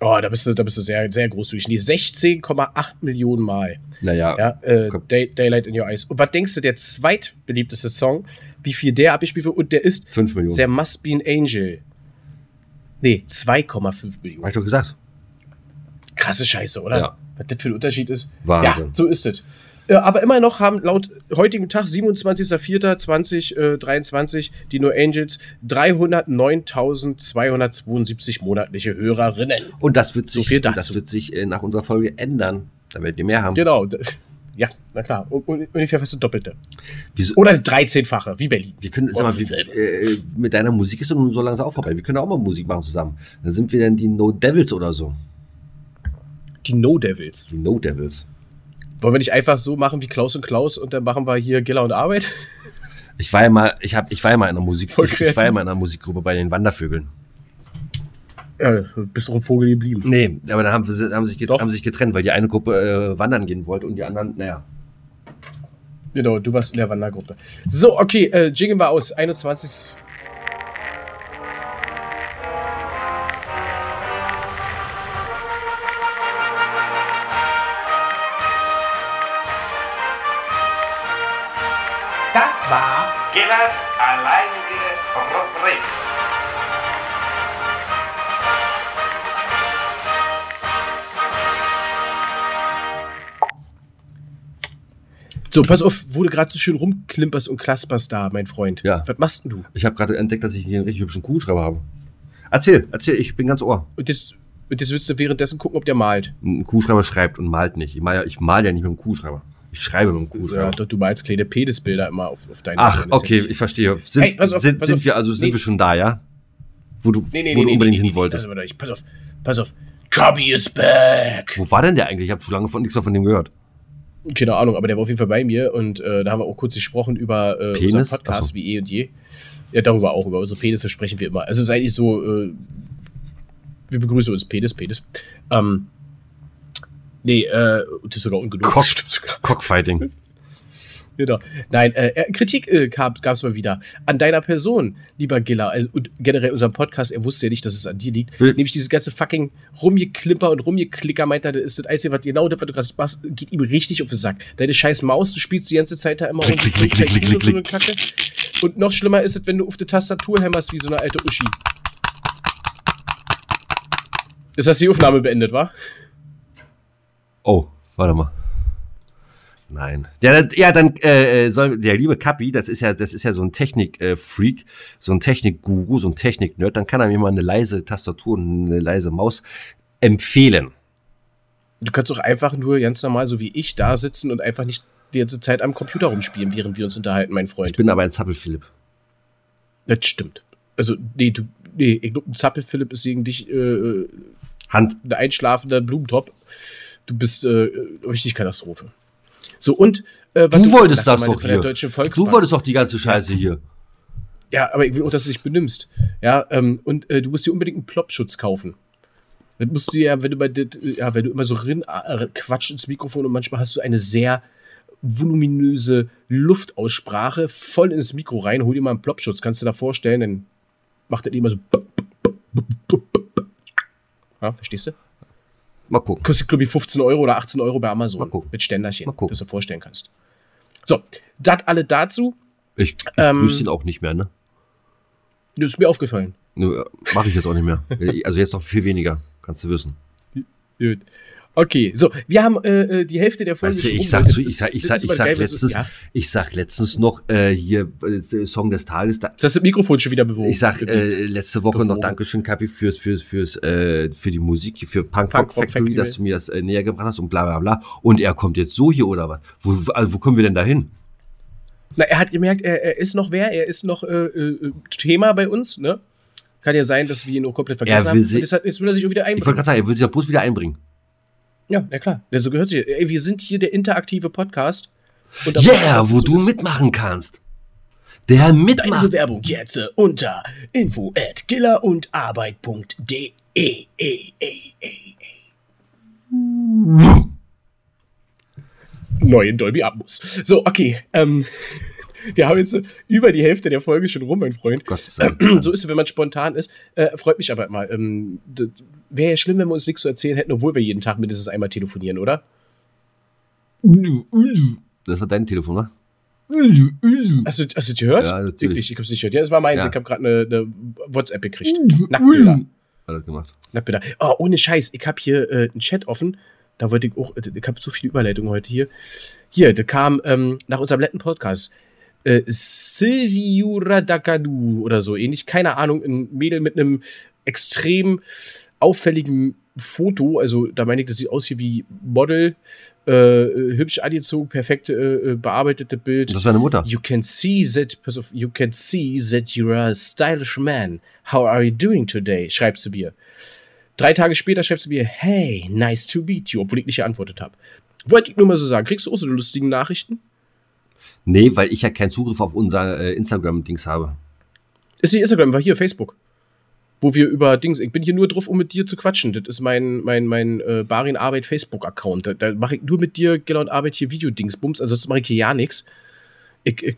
Oh, da bist du, da bist du sehr, sehr großzügig. Nee, 16,8 Millionen Mal. Naja, Ja, äh. Day, Daylight in Your Eyes. Und was denkst du, der zweitbeliebteste Song, wie viel der abgespielt wird? Und der ist 5 Millionen. There Must Be an Angel. Nee, 2,5 Millionen. Hab ich doch gesagt. Krasse Scheiße, oder? Ja. Was das für ein Unterschied ist. Wahnsinn. Ja, so ist es. Äh, aber immer noch haben laut heutigem Tag, 27.04.2023, die No Angels 309.272 monatliche Hörerinnen. Und das wird So sich, und dazu. das wird sich äh, nach unserer Folge ändern. Da werdet ihr mehr haben. Genau. Ja, na klar. Un un ungefähr fast das Doppelte. Wieso, Oder 13-fache, wie Berlin. wir können, sag mal, Und- wie, äh, mit deiner Musik ist doch nun so langsam auch vorbei. Wir können auch mal Musik machen zusammen. Dann sind wir dann die No Devils oder so. Die No Devils. Die No Devils. Wollen wir nicht einfach so machen wie Klaus und Klaus und dann machen wir hier Giller und Arbeit? Ich war ja mal, ich hab, ich war ja mal in einer Musik, ich, ich war ja mal in einer Musikgruppe bei den Wandervögeln. Ja, du bist doch ein Vogel geblieben. Nee, aber dann haben, sie- haben, sich, get- Doch. haben sich getrennt, weil die eine Gruppe äh, wandern gehen wollte und die anderen, naja. Genau, du warst in der Wandergruppe. So, okay, äh, jingeln wir aus. 21. war Gillers alleinige Rubrik. So, pass auf, wo du gerade so schön rumklimperst und klasperst da, mein Freund. Ja. Was machst denn du? Ich habe gerade entdeckt, dass ich hier einen richtig hübschen Kugelschreiber habe. Erzähl, erzähl, ich bin ganz ohr. Und jetzt, und jetzt willst du währenddessen gucken, ob der malt. Ein Kugelschreiber schreibt und malt nicht. Ich mal ja, ich mal ja nicht mit dem Kugelschreiber. Ich schreibe mit dem Ja, Kugelschreiber. doch, du malst kleine Penisbilder immer auf, auf deine Ach, ja okay, ich verstehe. Sind, Hey, pass auf, sind, sind auf. wir also sind Nee. wir schon da, ja? Wo du, Nee, nee, wo du unbedingt hin wolltest. Also, pass auf, pass auf. Cubby is back. Wo war denn der eigentlich? Ich habe schon lange von nichts mehr von dem gehört. Keine Ahnung, aber der war auf jeden Fall bei mir und äh, da haben wir auch kurz gesprochen über äh, Penis? unseren Podcast so. wie eh und je. Ja, darüber auch, über unsere Penisse sprechen wir immer. Also es ist eigentlich so, äh, wir begrüßen uns Penis, Penis. Ähm, nee, äh, das ist sogar ungenug. Cock. Cockfighting. Genau. Nein, äh, äh, Kritik äh, gab es mal wieder an deiner Person, lieber Giller, also, und generell unserem Podcast. Er wusste ja nicht, dass es an dir liegt. Will- Nämlich dieses ganze fucking Rumgeklimper und Rumgeklicker, meint er, das ist das Einzige, was genau das, was du gerade machst, geht ihm richtig auf den Sack. Deine scheiß Maus, du spielst die ganze Zeit da immer Klick, und klick, klick, klick, klick, eine Kacke. Und noch schlimmer ist es, wenn du auf die Tastatur hämmerst wie so eine alte Uschi. Ist das die Aufnahme beendet, wa? Oh, warte mal. Nein. Ja, dann, ja, dann äh, äh, soll der liebe Kappi, das ist ja, das ist ja so ein Technik-Freak, so ein Technik-Guru, so ein Technik-Nerd, dann kann er mir mal eine leise Tastatur und eine leise Maus empfehlen. Du kannst doch einfach nur ganz normal, so wie ich, da sitzen und einfach nicht die ganze Zeit am Computer rumspielen, während wir uns unterhalten, mein Ich Freund. bin aber ein Zappel-Philipp. Das stimmt. Also, nee, du, nee, ich glaube, ein Zappel-Philipp ist gegen dich äh, Hand. ein einschlafender Blumentopf. Du bist äh, richtig Katastrophe. So, und äh, was Du wolltest das doch hier. Du wolltest doch die ganze Scheiße hier. Ja, aber ich will auch, dass du dich benimmst. Ja, ähm, und äh, du musst dir unbedingt einen Plopschutz kaufen. Das musst du ja, wenn du bei ja, wenn du immer so rin äh, quatsch ins Mikrofon und manchmal hast du eine sehr voluminöse Luftaussprache voll ins Mikro rein, hol dir mal einen Plopschutz, kannst du dir da vorstellen, dann macht das immer so. Ja, verstehst du? Mal gucken. Kostet, glaube ich, 15 Euro oder 18 Euro bei Amazon. Mal gucken. Mit Ständerchen, Mal gucken. dass du vorstellen kannst. So, das alle dazu. Ich, ich Ähm, wüsste ihn auch nicht mehr, ne? Das ist mir aufgefallen. Nö, Mache ich jetzt auch nicht mehr. Also jetzt noch viel weniger, kannst du wissen. Gut. Okay, so, wir haben äh, äh, die Hälfte der Folge Weißt du, ich sag, zu, ich Das- sag, ich das sag, ich sag letztens, ja. ich sag letztens noch äh, hier äh, Song des Tages. Da, Jetzt hast du das Mikrofon schon wieder bewogen. ich sag äh, letzte Woche noch Bewogen. Dankeschön, Kapi, fürs, fürs, fürs, äh, für die Musik, für Punk, Punk Factory, Factory. dass du mir das äh, näher gebracht hast und bla bla bla. Und er kommt jetzt so hier oder was? Wo, also, wo kommen wir denn da hin? Na, er hat gemerkt, er, er ist noch wer, er ist noch äh, äh, Thema bei uns, ne? Kann ja sein, dass wir ihn nur komplett vergessen Er haben. deshalb, jetzt will er sich auch wieder Ich wollte einbringen. gerade sagen, er will sich ja bloß wieder einbringen. Ja, ja klar. So gehört sich. Ey, wir sind hier der interaktive Podcast. Und Yeah, das wo so du ist. mitmachen kannst. Der Deine mitmacht. Bewerbung jetzt unter info at killerundarbeit.de. E, e, e, e. Neuen Dolby Atmos. So, okay. Ähm, wir haben jetzt über die Hälfte der Folge schon rum, mein Freund. Gott sei Dank. So ist es, wenn man spontan ist. Äh, freut mich aber immer. Ähm, Wäre ja schlimm, wenn wir uns nichts zu erzählen hätten, obwohl wir jeden Tag mindestens einmal telefonieren, oder? Das war dein Telefon, ne? Hast du, hast du gehört? Ja, natürlich. Ich, ich hab's nicht gehört. Ja, das war meins. Ja. Ich habe gerade eine, eine WhatsApp gekriegt. Nacktbilder. Hat das gemacht. Nacktbilder. Oh, ohne Scheiß. Ich habe hier äh, einen Chat offen. Da wollte ich auch, ich habe so viele Überleitungen heute hier. Hier, da kam ähm, nach unserem letzten Podcast äh, Silviura Dakadu oder so ähnlich. Keine Ahnung, ein Mädel mit einem extrem auffälligen Foto. Also, da meine ich, das sieht aus hier wie Model. Äh, äh, hübsch angezogen, perfekt äh, äh, bearbeitete Bild. Das war eine Mutter. You can see that, pass auf, you can see that you're a stylish man. How are you doing today? Schreibt sie mir. Drei Tage später schreibt sie mir, hey, nice to meet you, obwohl ich nicht geantwortet habe. Wollte ich nur mal so sagen. Kriegst du auch so lustige Nachrichten? Nee, weil ich ja keinen Zugriff auf unser äh, Instagram-Dings habe. Ist nicht Instagram, war hier Facebook. Wo wir über Dings, ich bin hier nur drauf, um mit dir zu quatschen. Das ist mein, mein, mein äh, Barin Arbeit Facebook-Account. Da, da mache ich nur mit dir, Giller und Arbeit hier Videodingsbums, ansonsten mache ich hier ja nichts. Ich, ich,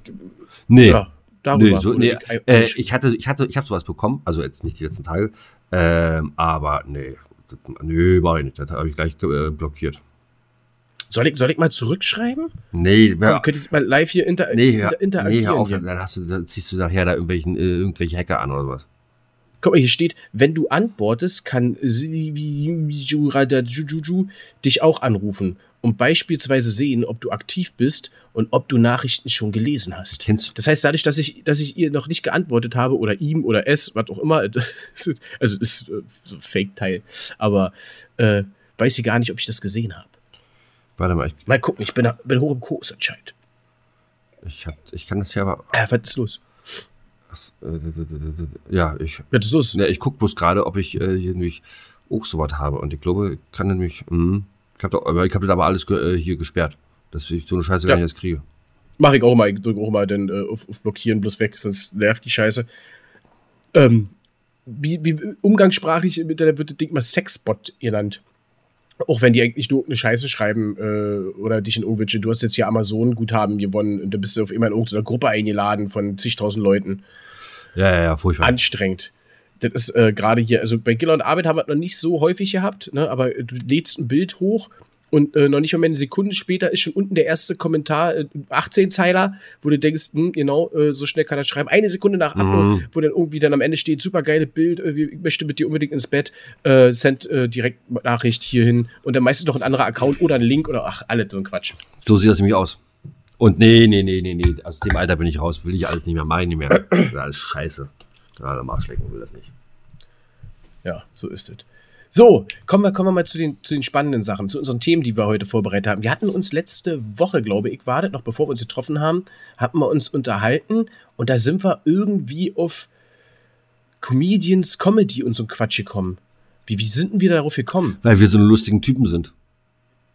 Nee. ja, darüber. Nee, so, nee, ich- äh, ich hatte, ich hatte, ich habe sowas bekommen, also jetzt nicht die letzten Tage, ähm, aber nee, das, nee, mach ich nicht, das habe ich gleich äh, blockiert. soll, ich, soll ich mal zurückschreiben? Nee, ja, könnte ich mal live hier inter, nee, inter, ja, nee, interagieren? hör auf, dann, hast du, dann ziehst du nachher da irgendwelchen, äh, irgendwelche Hacker an oder sowas. Guck mal, hier steht, wenn du antwortest, kann Juju dich auch anrufen und beispielsweise sehen, ob du aktiv bist und ob du Nachrichten schon gelesen hast. Kennst du? Das heißt, dadurch, dass ich, dass ich ihr noch nicht geantwortet habe oder ihm oder es, was auch immer, also ist äh, so ein Fake-Teil, aber äh, weiß sie gar nicht, ob ich das gesehen habe. Warte mal, ich, Mal gucken, ich bin, bin hoch im Kurs anscheinend. ich, hab, ich kann das ja aber, Äh, was ist los? Äh, ja, ich, ist los? ne, ich guck bloß gerade, ob ich äh, hier nämlich auch sowas habe und ich glaube, ich kann nämlich, mh, ich habe ich habe das aber alles ge, äh, hier gesperrt, dass ich so eine Scheiße Ja. gar nicht erst kriege. Mach ich auch mal, ich drücke auch mal dann äh, auf, auf Blockieren bloß weg, sonst nervt die Scheiße. Ähm, wie, wie umgangssprachlich mit der wird das Ding mal Sexbot genannt. Auch wenn die eigentlich nur eine Scheiße schreiben äh, oder dich in irgendwelche, du hast jetzt hier Amazon-Guthaben gewonnen und da bist du auf immer in irgendeiner Gruppe eingeladen von zigtausend Leuten. Ja, ja, ja, furchtbar. Anstrengend. Das ist äh, gerade hier, also bei Giller und Arbeit haben wir das noch nicht so häufig gehabt, ne? aber du lädst ein Bild hoch und äh, noch nicht mal eine Sekunde später ist schon unten der erste Kommentar, äh, 18-Zeiler, wo du denkst, hm, genau, äh, so schnell kann er schreiben. Eine Sekunde nach Upload, Mhm. wo dann irgendwie dann am Ende steht, super geile Bild, äh, ich möchte mit dir unbedingt ins Bett, äh, send äh, direkt Nachricht hierhin und dann meistens noch ein anderer Account oder ein Link oder ach, alles so ein Quatsch. So sieht das nämlich aus. Und nee, nee, nee, nee, nee. Aus dem Alter bin ich raus, will ich alles nicht mehr, mach ich nicht mehr. Das ist alles scheiße. Ja, der Marschlecken will das nicht. Ja, so ist es. So, kommen wir, kommen wir mal zu den, zu den spannenden Sachen, zu unseren Themen, die wir heute vorbereitet haben. Wir hatten uns letzte Woche, glaube ich, war das noch bevor wir uns getroffen haben, hatten wir uns unterhalten und da sind wir irgendwie auf Comedians, Comedy und so ein Quatsch gekommen. Wie, wie sind denn wir darauf gekommen? Weil wir so eine lustigen Typen sind.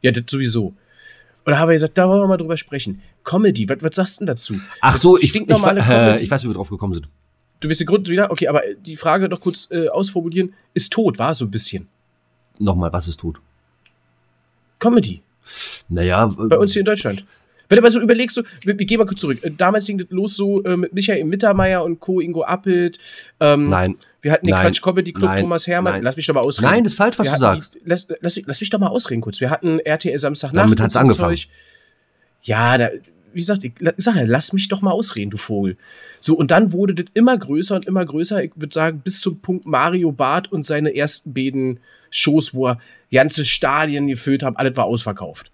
Ja, das sowieso. Und da haben wir gesagt, da wollen wir mal drüber sprechen. Comedy, was, was sagst du denn dazu? Ach so, ich, ich, Stinknormale äh, ich weiß, wie wir drauf gekommen sind. Du wirst den Grund wieder? Okay, aber die Frage noch kurz äh, ausformulieren. Ist tot, war so ein bisschen. Nochmal, was ist tot? Comedy. Naja, Bei uns hier in Deutschland. Wenn du mal so überlegst, so, wir, wir gehen mal kurz zurück. Äh, Damals ging das los so äh, mit Michael Mittermeier und Co., Ingo Appelt. Ähm, nein. Wir hatten den Nein. Quatsch Comedy Club, Nein. Thomas Hermann. Nein. Lass mich doch mal ausreden. Nein, das ist falsch, was Wir du sagst. Die, lass, lass, lass mich doch mal ausreden kurz. Wir hatten RTL Samstagnacht. Damit hat's so angefangen. Zeug. Ja, da, wie gesagt, ich, ich sag ja, lass mich doch mal ausreden, du Vogel. So, und dann wurde das immer größer und immer größer. Ich würde sagen, bis zum Punkt Mario Barth und seine ersten beiden Shows, wo er ganze Stadien gefüllt haben, alles war ausverkauft.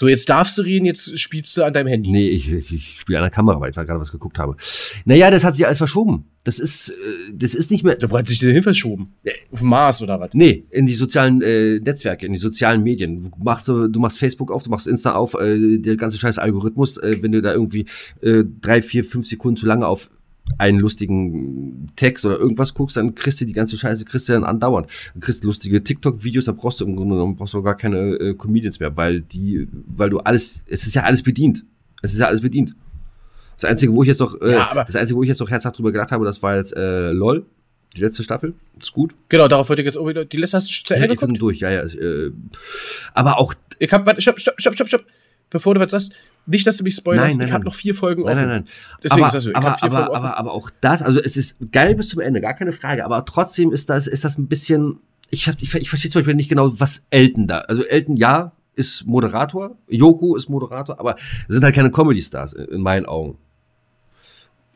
So, jetzt darfst du reden, jetzt spielst du an deinem Handy. Nee, ich, ich, ich spiele an der Kamera, weil ich gerade was geguckt habe. Naja, das hat sich alles verschoben. Das ist, äh, das ist nicht mehr. Da hat sich denn hin verschoben? Auf Mars oder was? Nee, in die sozialen äh, Netzwerke, in die sozialen Medien. Du machst, du du machst Facebook auf, du machst Insta auf, äh, der ganze scheiß Algorithmus, äh, wenn du da irgendwie äh, drei, vier, fünf Sekunden zu lange auf einen lustigen Text oder irgendwas guckst, dann kriegst du die ganze Scheiße, kriegst du dann andauernd. Du kriegst lustige TikTok-Videos, da brauchst du im Grunde genommen brauchst du gar keine äh, Comedians mehr, weil die, weil du alles, es ist ja alles bedient. Es ist ja alles bedient. Das Einzige, wo ich jetzt noch, äh, Ja, das Einzige, wo ich jetzt noch herzhaft drüber gedacht habe, das war jetzt äh, LOL, die letzte Staffel. Ist gut. Genau, darauf wollte ich jetzt auch wieder. Die letzte hast du zu Ja, Ende ich bin geguckt? durch, ja, ja. Äh, aber auch, Ich hab, warte, stopp, stopp, stopp, stopp, stopp. Bevor du was sagst, nicht, dass du mich spoilerst, Nein, nein, ich habe noch vier Folgen nein, offen. nein, nein. Deswegen aber, sagst du, ich aber, vier aber, Folgen offen. aber, aber auch das, also es ist geil bis zum Ende, gar keine Frage. Aber trotzdem ist das, ist das ein bisschen, ich, hab, ich, ich verstehe zum Beispiel nicht genau, was Elton da, also Elton, ja, ist Moderator, Joko ist Moderator, aber sind halt keine Comedy-Stars in in meinen Augen.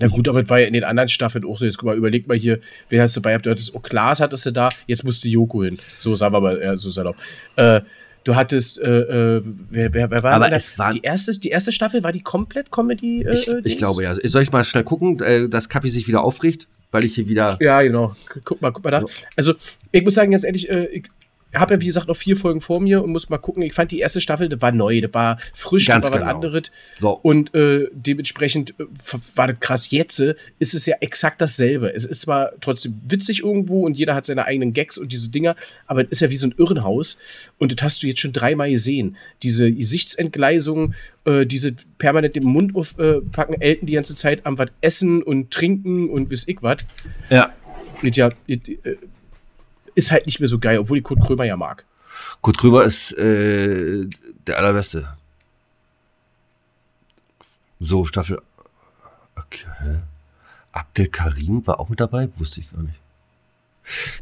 Ja gut, aber es war ja in den anderen Staffeln auch so. Jetzt guck mal, überleg mal hier, wer hast du bei? Du hattest, oh, Klaas hattest du da, jetzt musste Joko hin. So, sagen wir mal, ja, so salopp. Äh, du hattest, äh, äh, wer, wer, wer war Aber denn da? es war- die erste, die erste Staffel, war die komplett Comedy? Äh, Ich, ich glaube ja. Soll ich mal schnell gucken, äh, dass Kapi sich wieder aufricht, weil ich hier wieder. Ja, genau. Guck mal, guck mal da. So. Also, ich muss sagen, ganz ehrlich, äh, ich habe ja, wie gesagt, noch vier Folgen vor mir und muss mal gucken. Ich fand die erste Staffel, das war neu, das war frisch, Ganz das war was genau. anderes. So. Und äh, dementsprechend äh, war das krass. Jetzt äh, ist es ja exakt dasselbe. Es ist zwar trotzdem witzig irgendwo und jeder hat seine eigenen Gags und diese Dinger, aber es ist ja wie so ein Irrenhaus. Und das hast du jetzt schon dreimal gesehen. Diese Gesichtsentgleisung, äh, diese permanent den Mund aufpacken, äh, Elten die ganze Zeit am was essen und trinken und bis ich was. Ja. Mit ja, äh, ist halt nicht mehr so geil, obwohl ich Kurt Krömer ja mag. Kurt Krömer ist äh, der allerbeste. So, Staffel. Okay. Abdel Karim war auch mit dabei? Wusste ich gar nicht.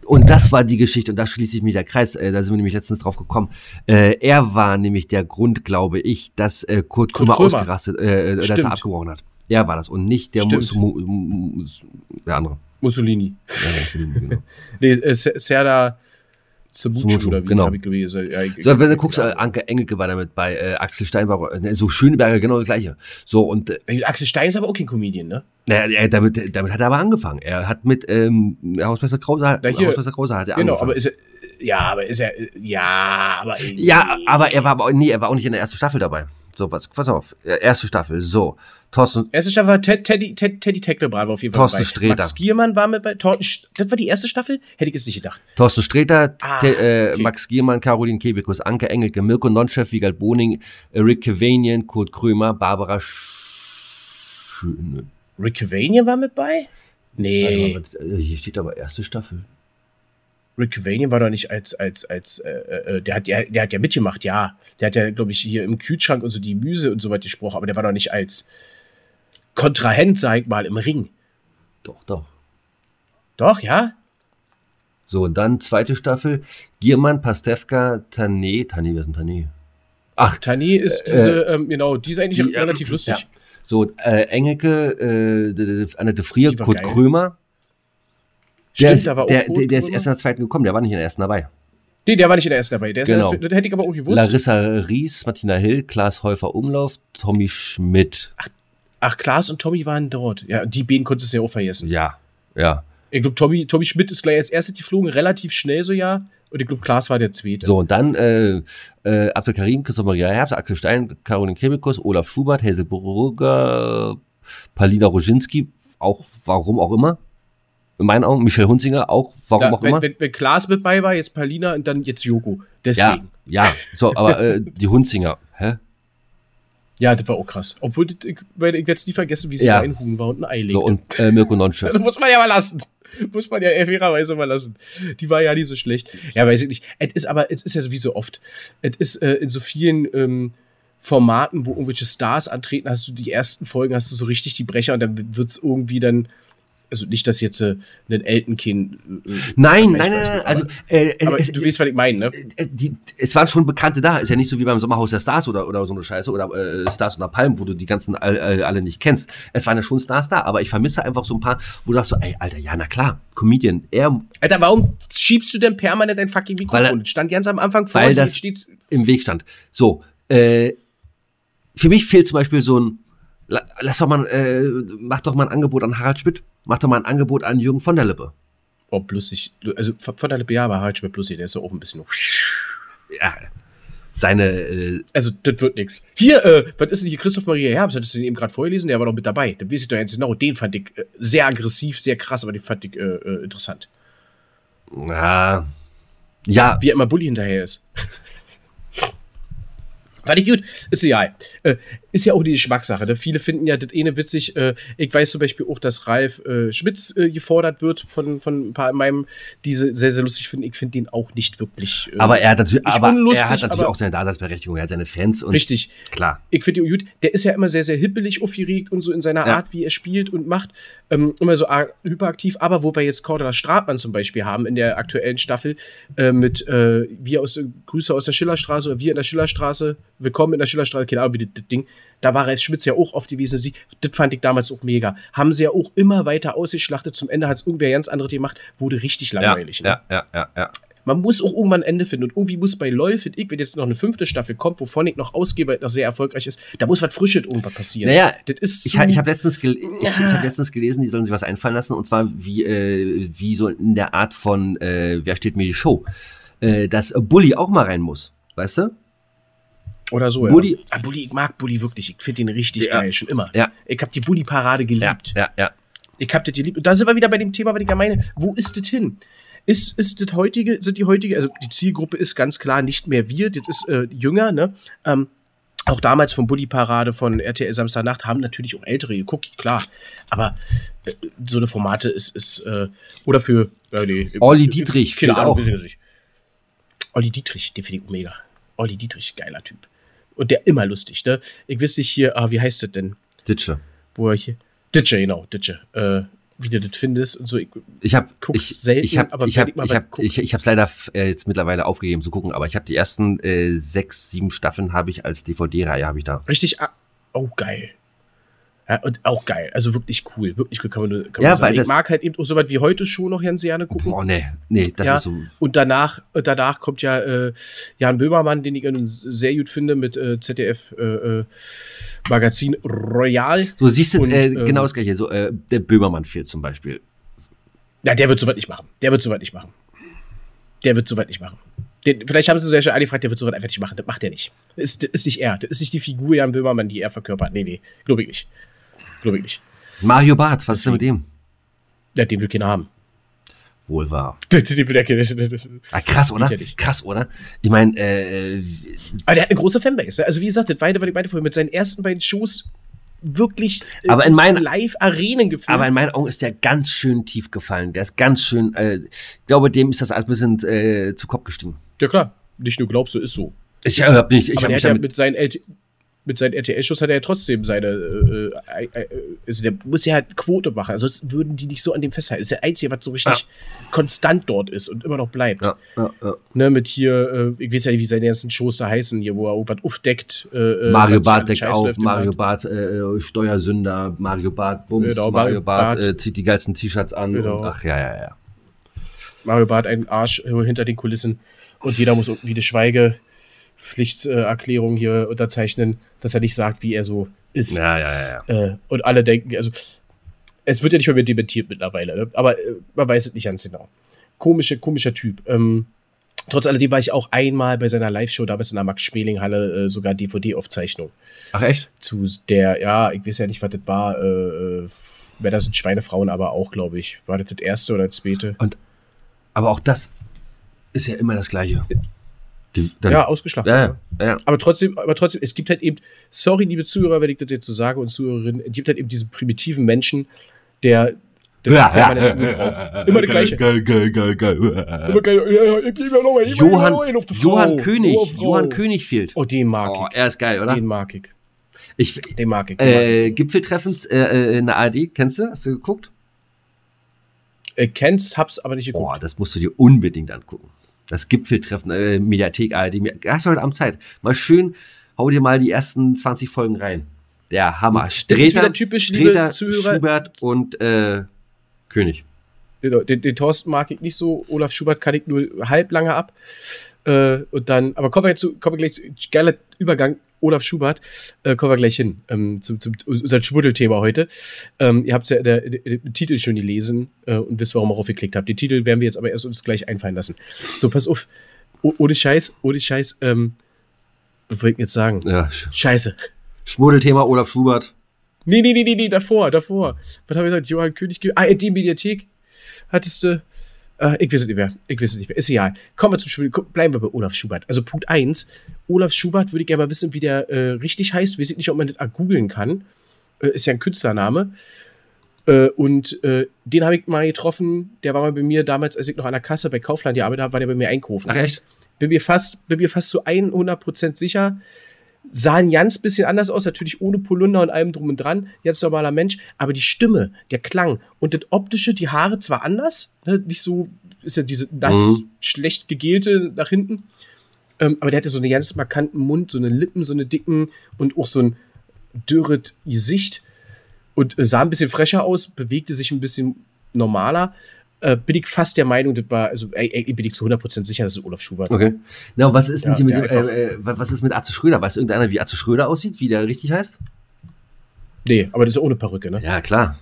Und das war die Geschichte, und da schließt sich mir der Kreis, äh, da sind wir nämlich letztens drauf gekommen. Äh, er war nämlich der Grund, glaube ich, dass äh, Kurt, Kurt Krömer Krömer. ausgerastet, äh, dass Stimmt. er abgebrochen hat. Er war das und nicht der. Mus, Mu, Mus, der andere. Mussolini. Ja, Mussolini, genau. Nee, äh, Se- Serda Cebucci oder wie genau. ich gelesen. Ja, ich- So, wenn du guckst, äh, Anke Engelke war damit bei äh, Axel Steinbauer, äh, so Schöneberger, genau das gleiche. So, und äh, Äh, Axel Stein ist aber auch kein Comedian, ne? naja, er, damit, damit hat er aber angefangen. Er hat mit ähm, Hausmeister Krause, Na, hier- Hausmeister Krause hat er Genau, angefangen. aber ist er. Ja, aber ist er. Ja, aber. ja, aber er war nee, er war auch nicht in der ersten Staffel dabei. So, pass, pass auf, erste Staffel, so. Thorsten, Erste Staffel war Ted, Teddy, Ted, Teddy Tecklebrand auf jeden Fall Thorsten. Sträter. Max Giermann war mit bei. St- das war die erste Staffel? Hätte ich es nicht gedacht. Thorsten Sträter, Ah, Te, äh, okay. Max Giermann, Caroline Kebekus, Anke Engelke, Mirko Nonchef, Wiegald Boning, Rick Kevanian, Kurt Krömer, Barbara Schöne. Rick Cavanian war mit bei? Nee. Mal, äh, Hier steht aber erste Staffel. Rick Cavanian war doch nicht als, als, als, äh, äh, der hat ja, der hat ja mitgemacht, ja. Der hat ja, glaube ich, hier im Kühlschrank und so die Müse und so weiter gesprochen, aber der war doch nicht als Kontrahent, sag ich mal, im Ring. Doch, doch. Doch, ja? So, und dann zweite Staffel. Giermann, Pastewka, Tané. Tané, wer ist denn Tané? Ach, Tani ist Äh, diese, ähm, genau, die ist eigentlich die, relativ lustig. ja. so, äh, Engelke, äh, Annette Frier, Kurt geil. Krömer. Der, Stimmt, ist, da war der, der, der ist erst in der zweiten gekommen, der war nicht in der ersten dabei. Nee, der war nicht in der ersten dabei. Der ist Genau. ja, das hätte ich aber auch gewusst. Larissa Ries, Martina Hill, Klaas Häufer Umlauf, Tommy Schmidt. Ach, Klaas und Tommy waren dort. Ja, die beiden konntest du ja auch vergessen. Ja, ja. Ich glaube, Tommy, Tommy Schmidt ist gleich als erstes geflogen, relativ schnell so, ja. Und ich glaube, Klaas war der zweite. So, und dann äh, äh, Abdel Karim, Christoph Maria Herbst, Axel Stein, Caroline Kebekus, Olaf Schubert, Hazel Burger, Palina Roginski, auch warum auch immer. In meinen Augen, Michel Hunzinger, auch warum da, auch wenn, immer. wenn, wenn Klaas mit bei war, jetzt Palina und dann jetzt Joko. ja, Deswegen. ja, so, aber äh, die Hunzinger, hä? Ja, das war auch krass. Obwohl, ich, ich werde es nie vergessen, wie sie Ja. da ein Huhn war und ein Ei legte. So, und äh, Mirko Nonchef. Das muss man ja mal lassen. Muss man ja fairerweise mal lassen. Die war ja nie so schlecht. Ja, weiß ich nicht. Es ist aber, es ist ja so wie so oft. Es ist äh, in so vielen ähm, Formaten, wo irgendwelche Stars antreten, hast du die ersten Folgen, hast du so richtig die Brecher und dann wird es irgendwie dann Also nicht, dass jetzt äh, ein Eltenkind. Äh, Nein, Vergleich nein, nein, nein. nicht, Also, äh, aber es, du weißt, was ich meine, ne? äh, die, es waren schon Bekannte da. Ist ja nicht so wie beim Sommerhaus der Stars oder, oder so eine Scheiße oder äh, Stars unter Palmen, wo du die ganzen all, all, alle nicht kennst. Es waren ja schon Stars da, aber ich vermisse einfach so ein paar, wo du sagst so, ey, Alter, ja, na klar, Comedian, er Alter, warum schiebst du denn permanent dein fucking Weil Mikrofon? Das stand ganz am Anfang vor weil das steht's. im Weg stand. So, äh, für mich fehlt zum Beispiel so ein, lass doch mal, äh, mach doch mal ein Angebot an Harald Schmidt, mach doch mal ein Angebot an Jürgen von der Lippe. Oh, lustig. Also von der Lippe, ja, aber Harald Schmidt lustig, der ist ja auch ein bisschen. Ja, seine, äh, Also, das wird nix. Hier, äh, was ist denn hier Christoph Maria Herbst? Hattest du den eben gerade vorgelesen? Der war doch mit dabei. Den weiß ich doch jetzt genau. Den fand ich äh, sehr aggressiv, sehr krass, aber den fand ich äh, äh, interessant. na, ja, Wie er immer Bulli hinterher ist. Fand ich gut. Ist egal. Äh, ist ja auch die Geschmackssache. Ne? Viele finden ja das eine witzig. Äh, ich weiß zum Beispiel auch, dass Ralf äh, Schmitz äh, gefordert wird von, von ein paar in meinem, diese sehr, sehr lustig finden. Ich finde den auch nicht wirklich. Äh, aber er hat natürlich, aber unlustig, er hat natürlich auch seine Daseinsberechtigung, er hat seine Fans und Richtig. klar. ich finde ihn gut. Der ist ja immer sehr, sehr hippelig aufgeregt und so in seiner Ja. Art, wie er spielt und macht. Ähm, immer so hyperaktiv. Aber wo wir jetzt Cordula Stratmann zum Beispiel haben in der aktuellen Staffel äh, mit äh, wir aus Grüße aus der Schillerstraße oder wir in der Schillerstraße, willkommen in der Schillerstraße, keine Ahnung, wie das Ding. Da war Ralf Schmitz ja auch oft gewesen. Sie, das fand ich damals auch mega. Haben sie ja auch immer weiter ausgeschlachtet. Zum Ende hat es irgendwer ganz anderes gemacht. Wurde richtig Ja, langweilig. ne? ja, ja, ja, ja. Man muss auch irgendwann ein Ende finden. Und irgendwie muss bei LOL, finde ich, wenn jetzt noch eine fünfte Staffel kommt, wovon ich noch ausgehe, weil das sehr erfolgreich ist, da muss was Frisches irgendwas passieren. Naja, das ist Ich, ha- ich habe letztens, gel ich, ich Ja. hab letztens gelesen, die sollen sich was einfallen lassen, und zwar wie, äh, wie so in der Art von äh, Wer steht mir die Show, äh, dass Bully auch mal rein muss, weißt du? Oder so, Bulli- ja. Ah, Bulli, ich mag Bulli wirklich. Ich finde den richtig Ja. geil, schon immer. Ja. Ich habe die Bulli-Parade geliebt. ja, ja. Ich habe das geliebt. Und da sind wir wieder bei dem Thema, was ich ja meine. Wo ist das hin? Ist, ist das heutige, sind die heutige, also die Zielgruppe ist ganz klar nicht mehr wir, das ist äh, jünger, ne? Ähm, auch damals von Bulli-Parade von RTL Samstagnacht haben natürlich auch Ältere geguckt, klar. Aber äh, so eine Formate ist, ist äh, oder für äh, nee, Olli Dietrich keine Ahnung, auch. Olli Dietrich, den finde ich mega. Olli Dietrich, geiler Typ. Und der immer lustig, ne? Ich wüsste nicht hier, ah, wie heißt das denn? Ditsche. Wo er hier. Ditsche, genau, Ditsche. Äh, wie du das findest und so. Ich, Ich habe Guck's ich, selten, ich hab, aber ich werd hab, ich mal ich hab, ich, ich hab's leider äh, jetzt mittlerweile aufgegeben zu gucken, aber ich habe die ersten äh, sechs, sieben Staffeln habe ich als DVD-Reihe habe ich da. richtig. ah, Oh, geil. Ja, und auch geil. Also wirklich cool. Wirklich cool, kann man, kann Ja, man sagen. weil Ich mag halt eben auch so was wie heute schon noch ganz gerne gucken. Boah, nee, nee, das ja, ist so. und danach, äh, danach kommt ja äh, Jan Böhmermann, den ich nun sehr gut finde, mit äh, ZDF äh, äh, Magazin Royal. So siehst du Und, äh, ähm, genau das gleiche. So der Böhmermann fehlt zum Beispiel. Ja, der wird so weit nicht machen. Der wird so weit nicht machen. Der wird so weit nicht machen. Den, vielleicht haben sie sich ja schon angefragt, der wird so weit einfach nicht machen. Das macht er nicht. Das ist, das ist nicht er. Das ist nicht die Figur Jan Böhmermann, die er verkörpert. Nee, nee. Glaube ich nicht. Glaube ich nicht. Mario Barth, was ist denn mit dem? Ja, den will keiner haben. Wohl wahr. Ah, krass, oder? Krass, oder? Ich meine, äh, Aber der hat eine große Fanbase. ne? Also, wie gesagt, das war, ich meinte vorhin, mit seinen ersten beiden Shows wirklich äh, Aber in meinen- Live-Arenen gefilmt. aber in meinen Augen ist der ganz schön tief gefallen. Der ist ganz schön, äh, ich glaube, dem ist das alles ein bisschen äh, zu Kopf gestiegen. ja, klar. Nicht nur glaubst du, ist so. Ich hab nicht, ich aber hab der hat ja mit seinen LT mit seinen RTL-Shows hat er ja trotzdem seine, äh, äh, äh, also der muss ja halt Quote machen, sonst würden die nicht so an dem festhalten. Das ist der Einzige, was so richtig konstant dort ist und immer noch bleibt. ja, ja, ja. Ne, mit hier, äh, ich weiß ja nicht, wie seine ganzen Shows da heißen, hier, wo er irgendwas aufdeckt. Äh, äh, Mario Barth alles deckt Scheiß auf, Mario. Barth äh, Steuersünder, Mario Barth Bums, Genau, Mario Mario Barth äh, zieht die geilsten T-Shirts an Genau. und ach ja, ja, ja. Mario Barth ein Arsch äh, hinter den Kulissen und jeder muss irgendwie eine Schweigepflichtserklärung hier unterzeichnen, dass er nicht sagt, wie er so ist. Ja, ja, ja, ja. Äh, und alle denken, also es wird ja nicht mehr mit dementiert mittlerweile, ne? aber äh, man weiß es nicht ganz genau. Komische, komischer Typ. Ähm, trotz alledem war ich auch einmal bei seiner Live-Show damals in der Max-Schmeling-Halle äh, sogar DVD-Aufzeichnung Ach echt? zu der, ja, ich weiß ja nicht, was das war, äh, äh, Männer sind Schweinefrauen, aber auch, glaube ich. War das das erste oder das zweite? Aber auch das ist ja immer das Gleiche. Dann, ja, ausgeschlachtet. ja, ja. ja, ja. Aber trotzdem, aber trotzdem, es gibt halt eben, sorry, liebe Zuhörer, wenn ich das jetzt so sage und Zuhörerinnen, es gibt halt eben diesen primitiven Menschen, der, der Ja, braucht. Immer der gleiche. Geil, geil, geil, geil. Immer gleich, ja, ja, ich gebe mir noch mal, ich mir noch Johann, auf die Frau. Johann König, Oh, Frau. Johann König fehlt. Oh, den mag Oh, ich. er ist geil, oder? Den mag ich. Ich, Den mag ich. Den äh, Gipfeltreffens äh, äh, in der ARD, kennst du? Hast du geguckt? Äh, kenn's, hab's aber nicht Boah, geguckt. das musst du dir unbedingt angucken. Das Gipfeltreffen, äh, Mediathek, ARD. Hast du heute Abend Zeit? Mal schön, hau dir mal die ersten 20 Folgen rein. Der Hammer. Streter, typisch, Streter. Schubert und äh, König. Den, den Thorsten mag ich nicht so, Olaf Schubert kann ich nur halb lange ab. Äh, und dann, aber kommen wir, zu, kommen wir gleich zu, geiler Übergang, Olaf Schubert, äh, kommen wir gleich hin, ähm, zum, zum, unser Schmuddelthema heute. Ähm, ihr habt ja der, der, den Titel schon gelesen äh, und wisst, warum ihr raufgeklickt habt. Den Titel werden wir jetzt aber erst uns gleich einfallen lassen. So, pass auf, O- ohne Scheiß, ohne Scheiß, ähm, was wollte ich jetzt sagen? Ja, Sch- Scheiße. Schmuddelthema Olaf Schubert. Nee, nee, nee, nee, nee, davor, davor. Was habe ich gesagt? Johann König. Ah, die Mediathek hattest du. Äh, ich weiß es nicht mehr. Ich weiß es nicht mehr. Ist egal. Kommen wir zum Spiel. Bleiben wir bei Olaf Schubert. Also Punkt 1. Olaf Schubert würde ich gerne mal wissen, wie der äh, richtig heißt. Wir wissen nicht, ob man das googeln kann. Äh, ist ja ein Künstlername. Äh, und äh, den habe ich mal getroffen. Der war mal bei mir damals, als ich noch an der Kasse bei Kaufland gearbeitet habe, war der bei mir einkaufen Ach echt? bin mir fast, bin mir fast zu 100% sicher. Sah ein ganz bisschen anders aus, natürlich ohne Polunder und allem drum und dran. Jetzt normaler Mensch, aber die Stimme, der Klang und das optische, die Haare zwar anders, ne, nicht so, ist ja diese nass, Mhm. schlecht gegelte nach hinten, ähm, aber der hatte so einen ganz markanten Mund, so eine Lippen, so eine dicken und auch so ein dürret Gesicht und äh, sah ein bisschen frescher aus, bewegte sich ein bisschen normaler. Äh, bin ich fast der Meinung, das war, also ey, bin ich zu 100% sicher, das ist Olaf Schubert. Okay. Na, und was ist denn Ja, hier mit, äh, äh, was ist mit Atze Schröder? Weiß irgendeiner, wie Atze Schröder aussieht, wie der richtig heißt? Nee, aber das ist ohne Perücke, ne? Ja, klar.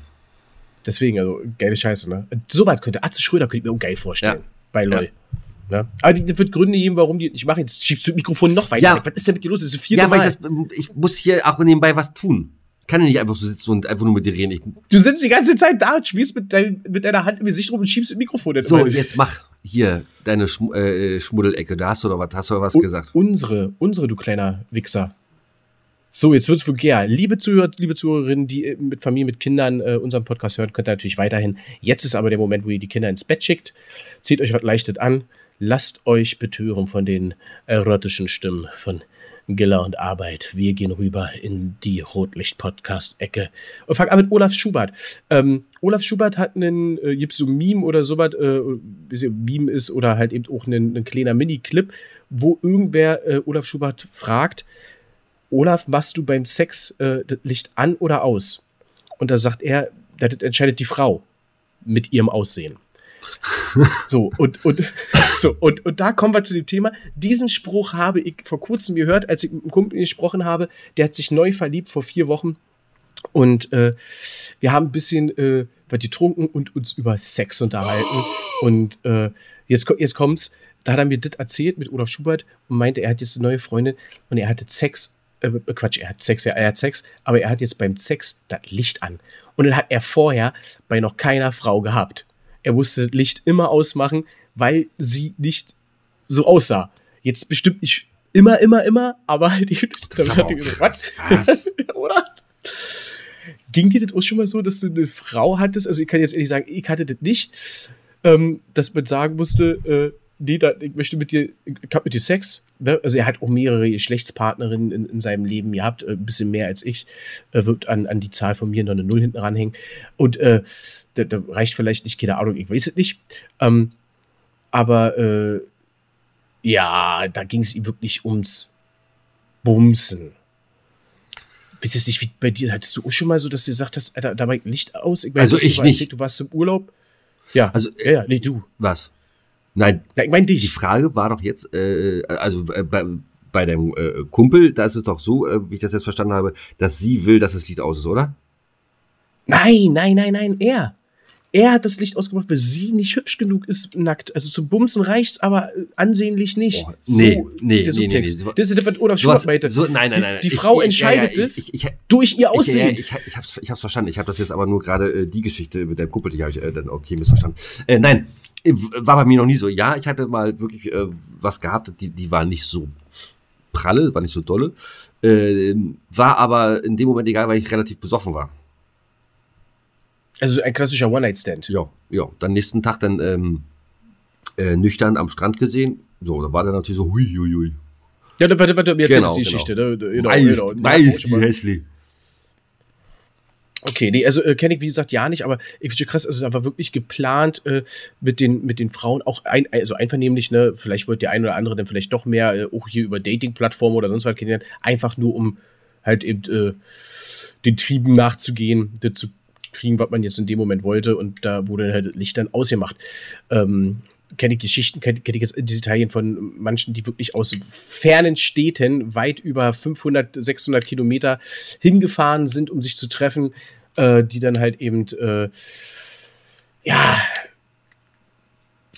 Deswegen, also, geile Scheiße, ne? Soweit könnte, Atze Schröder könnte ich mir auch geil vorstellen. Ja. Bei LOL. Ne? Aber die, das wird Gründe geben, warum die. Ich mache jetzt, schiebst du das Mikrofon noch weiter. Ja. Was ist denn mit dir los? Das ist vierte Ja, weil ich, das, ich muss hier auch nebenbei was tun. Ich kann ja nicht einfach so sitzen und einfach nur mit dir reden. Ich, Du sitzt die ganze Zeit da und spielst mit, dein, mit deiner Hand im Gesicht rum und schiebst das Mikrofon. dann so, immer. jetzt mach hier deine Schm äh, Schmuddelecke. Da hast du doch was, hast du was U- gesagt. Unsere, unsere, du kleiner Wichser. So, jetzt wird's vulgär. Liebe Zuhörer, liebe Zuhörerinnen, die äh, mit Familie, mit Kindern äh, unseren Podcast hören, könnt ihr natürlich weiterhin. Jetzt ist aber der Moment, wo ihr die Kinder ins Bett schickt. Zieht euch was Leichtes an. Lasst euch betören von den erotischen Stimmen von Giller und Arbeit. Wir gehen rüber in die Rotlicht-Podcast-Ecke und fangen an mit Olaf Schubert. Ähm, Olaf Schubert hat einen, äh, gibt's so Meme oder sowas, äh, ein Meme ist oder halt eben auch einen, einen kleiner Mini-Clip, wo irgendwer äh, Olaf Schubert fragt, Olaf, machst du beim Sex äh, das Licht an oder aus? Und da sagt er, das entscheidet die Frau mit ihrem Aussehen. So, und, und, so, und, und da kommen wir zu dem Thema. Diesen Spruch habe ich vor kurzem gehört, als ich mit einem Kumpel gesprochen habe. Der hat sich neu verliebt vor vier Wochen. Und äh, wir haben ein bisschen äh, was getrunken und uns über Sex unterhalten. Und äh, jetzt, jetzt kommt's. Da hat er mir das erzählt mit Olaf Schubert und meinte, er hat jetzt eine neue Freundin und er hatte Sex. Äh, Quatsch, er hat Sex, ja, er hat Sex, aber er hat jetzt beim Sex das Licht an. Und dann hat er vorher bei noch keiner Frau gehabt. Er musste das Licht immer ausmachen, weil sie nicht so aussah. Jetzt bestimmt nicht immer, immer, immer, aber halt. Ist Damit hat auch gesagt, was? Krass. Oder? Ging dir das auch schon mal so, dass du eine Frau hattest? Also, ich kann jetzt ehrlich sagen, ich hatte das nicht, ähm, dass man sagen musste, äh, nee, da, ich möchte mit dir, ich hab mit dir Sex. Ne? Also, er hat auch mehrere Geschlechtspartnerinnen in, in seinem Leben gehabt, äh, ein bisschen mehr als ich. Äh, wird an, an die Zahl von mir noch eine Null hinten ranhängen. Und äh, da, da reicht vielleicht nicht, keine Ahnung, ich weiß es nicht. Ähm, aber äh, ja, da ging es ihm wirklich ums Bumsen. Wisst ihr nicht, wie bei dir, hattest du auch schon mal so, dass du gesagt hast, Alter, da war Licht aus? Ich Also mir ich nicht. erzählt, du warst im Urlaub. Ja, Also, ja, ja, nee, du. Was? Nein, ich meine die. Frage war doch jetzt, äh, also äh, bei, bei deinem äh, Kumpel, da ist es doch so, äh, wie ich das jetzt verstanden habe, dass sie will, dass das Licht aus ist, oder? Nein, nein, nein, nein, er. Er hat das Licht ausgemacht, weil sie nicht hübsch genug ist nackt. Also zum Bumsen reicht's, aber äh, ansehnlich nicht. Oh, nee, nee, der nee, nee, Subtext. nee. Das ist was Olaf Schubert meinte. so, nein, nein, die, nein. Die Ich- Frau ich- entscheidet ja, ja, es ich- ich- ich- durch ihr Ich, ja, Aussehen. ich, ich, hab's, ich hab's verstanden. Ich habe das jetzt aber nur gerade äh, die Geschichte mit deinem Kumpel, die habe ich äh, dann okay missverstanden. Äh, nein, äh, war bei mir noch nie so. Ja, ich hatte mal wirklich äh, was gehabt, die, die war nicht so pralle, war nicht so dolle. Äh, war aber in dem Moment egal, weil ich relativ besoffen war. Also ein klassischer One-Night-Stand. Ja, ja. Dann nächsten Tag dann ähm, äh, nüchtern am Strand gesehen. So, da war der natürlich so, hui, hui, hui. Ja, da- warte, warte, jetzt Genau, ist die genau. Geschichte. Da, da, genau, Weiß, genau. Die schon mal. hässlich. Okay, nee, also äh, kenne ich wie gesagt ja nicht, aber ich finde krass, also da war wirklich geplant äh, mit, den, mit den Frauen auch ein, also einvernehmlich, ne, vielleicht wird der ein oder andere dann vielleicht doch mehr äh, auch hier über Dating-Plattformen oder sonst was kennenlernen, einfach nur um halt eben äh, den Trieben nachzugehen, das zu kriegen, was man jetzt in dem Moment wollte und da wurde halt Licht dann ausgemacht. Ähm, kenne ich Geschichten, kenne kenn ich Italien von manchen, die wirklich aus fernen Städten weit über 500, 600 Kilometer hingefahren sind, um sich zu treffen, äh, die dann halt eben, äh, ja,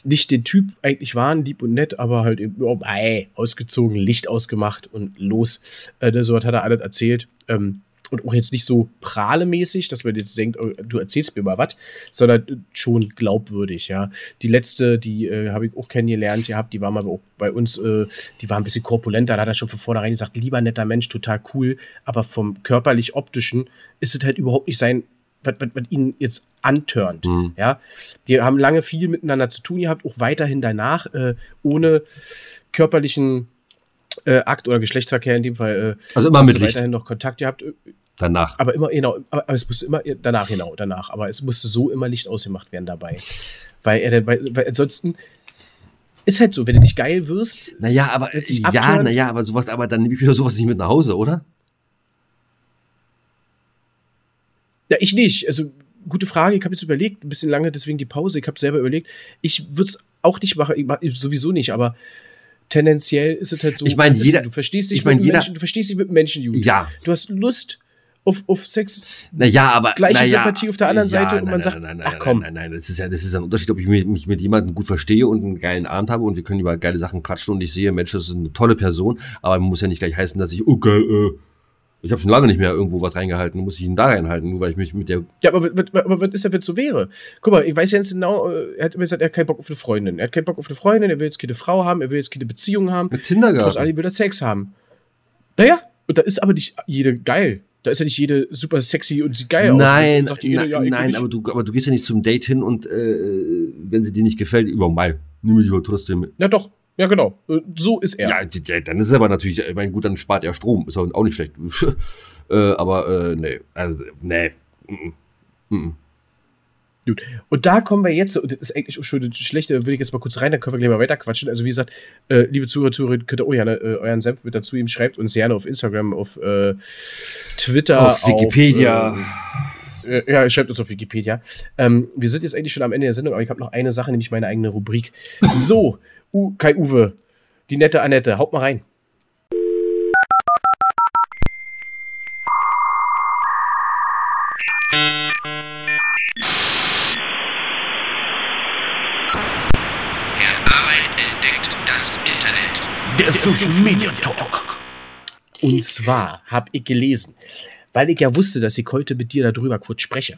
nicht den Typ eigentlich waren, lieb und nett, aber halt eben, oh, ey, ausgezogen, Licht ausgemacht und los. Äh, so hat er alles erzählt. Ähm, und auch jetzt nicht so prahlemäßig, dass man jetzt denkt, oh, du erzählst mir mal was, sondern schon glaubwürdig, ja. Die letzte, die äh, habe ich auch kennengelernt gehabt, die war mal bei uns, äh, die war ein bisschen korpulenter, da hat er schon von vornherein gesagt, lieber netter Mensch, total cool, aber vom körperlich-optischen ist es halt überhaupt nicht sein, was, was, was ihn jetzt antörnt. Mhm. Ja, die haben lange viel miteinander zu tun gehabt, auch weiterhin danach, äh, ohne körperlichen äh, Akt oder Geschlechtsverkehr in dem Fall. Äh, also immer mit weiterhin noch Kontakt gehabt. Danach. Aber immer, genau, aber, aber, es musste immer, danach, genau, danach. Aber es musste so immer Licht ausgemacht werden dabei. Weil er, weil, weil ansonsten ist halt so, wenn du nicht geil wirst. Naja, aber, ja, naja, aber sowas, aber dann nehme ich wieder sowas nicht mit nach Hause, oder? Ja, ich nicht. Also, gute Frage. Ich habe jetzt überlegt, ein bisschen lange, deswegen die Pause. Ich habe selber überlegt. Ich würde es auch nicht machen, ich mach, sowieso nicht, aber tendenziell ist es halt so. Ich meine, jeder. Du verstehst dich ich mein, mit jeder, Menschen, du verstehst dich mit Menschen, Jude. Ja. Du hast Lust auf, auf Sex. Naja, aber. Gleiche na ja, Sympathie auf der anderen ja, Seite und nein, man nein, sagt, nein, nein, ach komm. Nein, nein, nein, das ist ja, das ist ein Unterschied, ob ich mich, mich mit jemandem gut verstehe und einen geilen Abend habe und wir können über geile Sachen quatschen und ich sehe, Mensch, das ist eine tolle Person, aber man muss ja nicht gleich heißen, dass ich, oh geil, äh, ich habe schon lange nicht mehr irgendwo was reingehalten, muss ich ihn da reinhalten, nur weil ich mich mit der. Ja, aber, aber, aber was ist denn, wenn es so wäre? Guck mal, ich weiß ja jetzt genau, äh, er hat immer gesagt, er hat keinen Bock auf eine Freundin. Er hat keinen Bock auf eine Freundin, er will jetzt keine Frau haben, er will jetzt keine Beziehung haben. Mit Tinder Trotz allem will er Sex haben. Naja, und da ist aber nicht jede geil. Da ist ja nicht jede super sexy und sieht geil nein, aus. Jede, na, ja, nein, aber du, aber du gehst ja nicht zum Date hin und äh, wenn sie dir nicht gefällt, über Mai, nimm mich aber trotzdem mit. Ja, doch. Ja, genau. So ist er. Ja, dann ist es aber natürlich, ich meine, gut, dann spart er Strom. Ist auch nicht schlecht. äh, aber, äh, nee. Also, nee. Mm -mm. Mm Gut. Und da kommen wir jetzt, und das ist eigentlich auch schon das Schlechte, da will ich jetzt mal kurz rein, dann können wir gleich mal weiter quatschen. Also, wie gesagt, äh, liebe Zuhörer, Zuhörer, könnt ihr auch gerne äh, euren Senf mit dazu ihm schreibt uns gerne auf Instagram, auf äh, Twitter, auf Wikipedia. Auf, äh, ja, schreibt uns auf Wikipedia. Ähm, wir sind jetzt eigentlich schon am Ende der Sendung, aber ich habe noch eine Sache, nämlich meine eigene Rubrik. So, U Kai Uwe, die nette Annette, haut mal rein. Herr Arbeit entdeckt das Internet. Der Social Media Talk. Und zwar habe ich gelesen, weil ich ja wusste, dass ich heute mit dir darüber kurz spreche.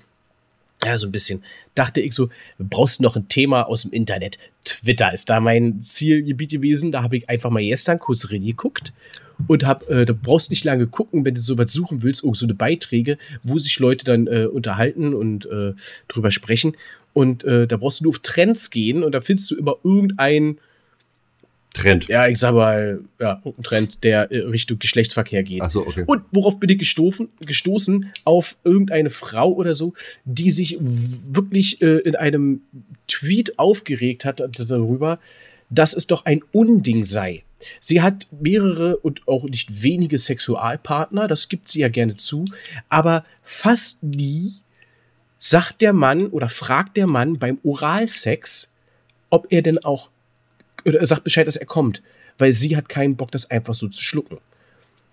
Ja, so ein bisschen. Dachte ich so, brauchst noch ein Thema aus dem Internet. Twitter ist da mein Zielgebiet gewesen. Da habe ich einfach mal gestern kurz reingeguckt und hab, äh, da brauchst nicht lange gucken, wenn du sowas suchen willst, oh, so eine Beiträge, wo sich Leute dann äh, unterhalten und äh, drüber sprechen. Und äh, da brauchst du nur auf Trends gehen und da findest du immer irgendeinen Trend. ja, ich sag mal, ja, ein Trend, der äh, Richtung Geschlechtsverkehr geht. Ach so, okay. Und worauf bin ich gestoßen, gestoßen? Auf irgendeine Frau oder so, die sich wirklich äh, in einem Tweet aufgeregt hat darüber, dass es doch ein Unding sei. Sie hat mehrere und auch nicht wenige Sexualpartner, das gibt sie ja gerne zu, aber fast nie sagt der Mann oder fragt der Mann beim Oralsex, ob er denn auch oder er sagt Bescheid, dass er kommt, weil sie hat keinen Bock, das einfach so zu schlucken.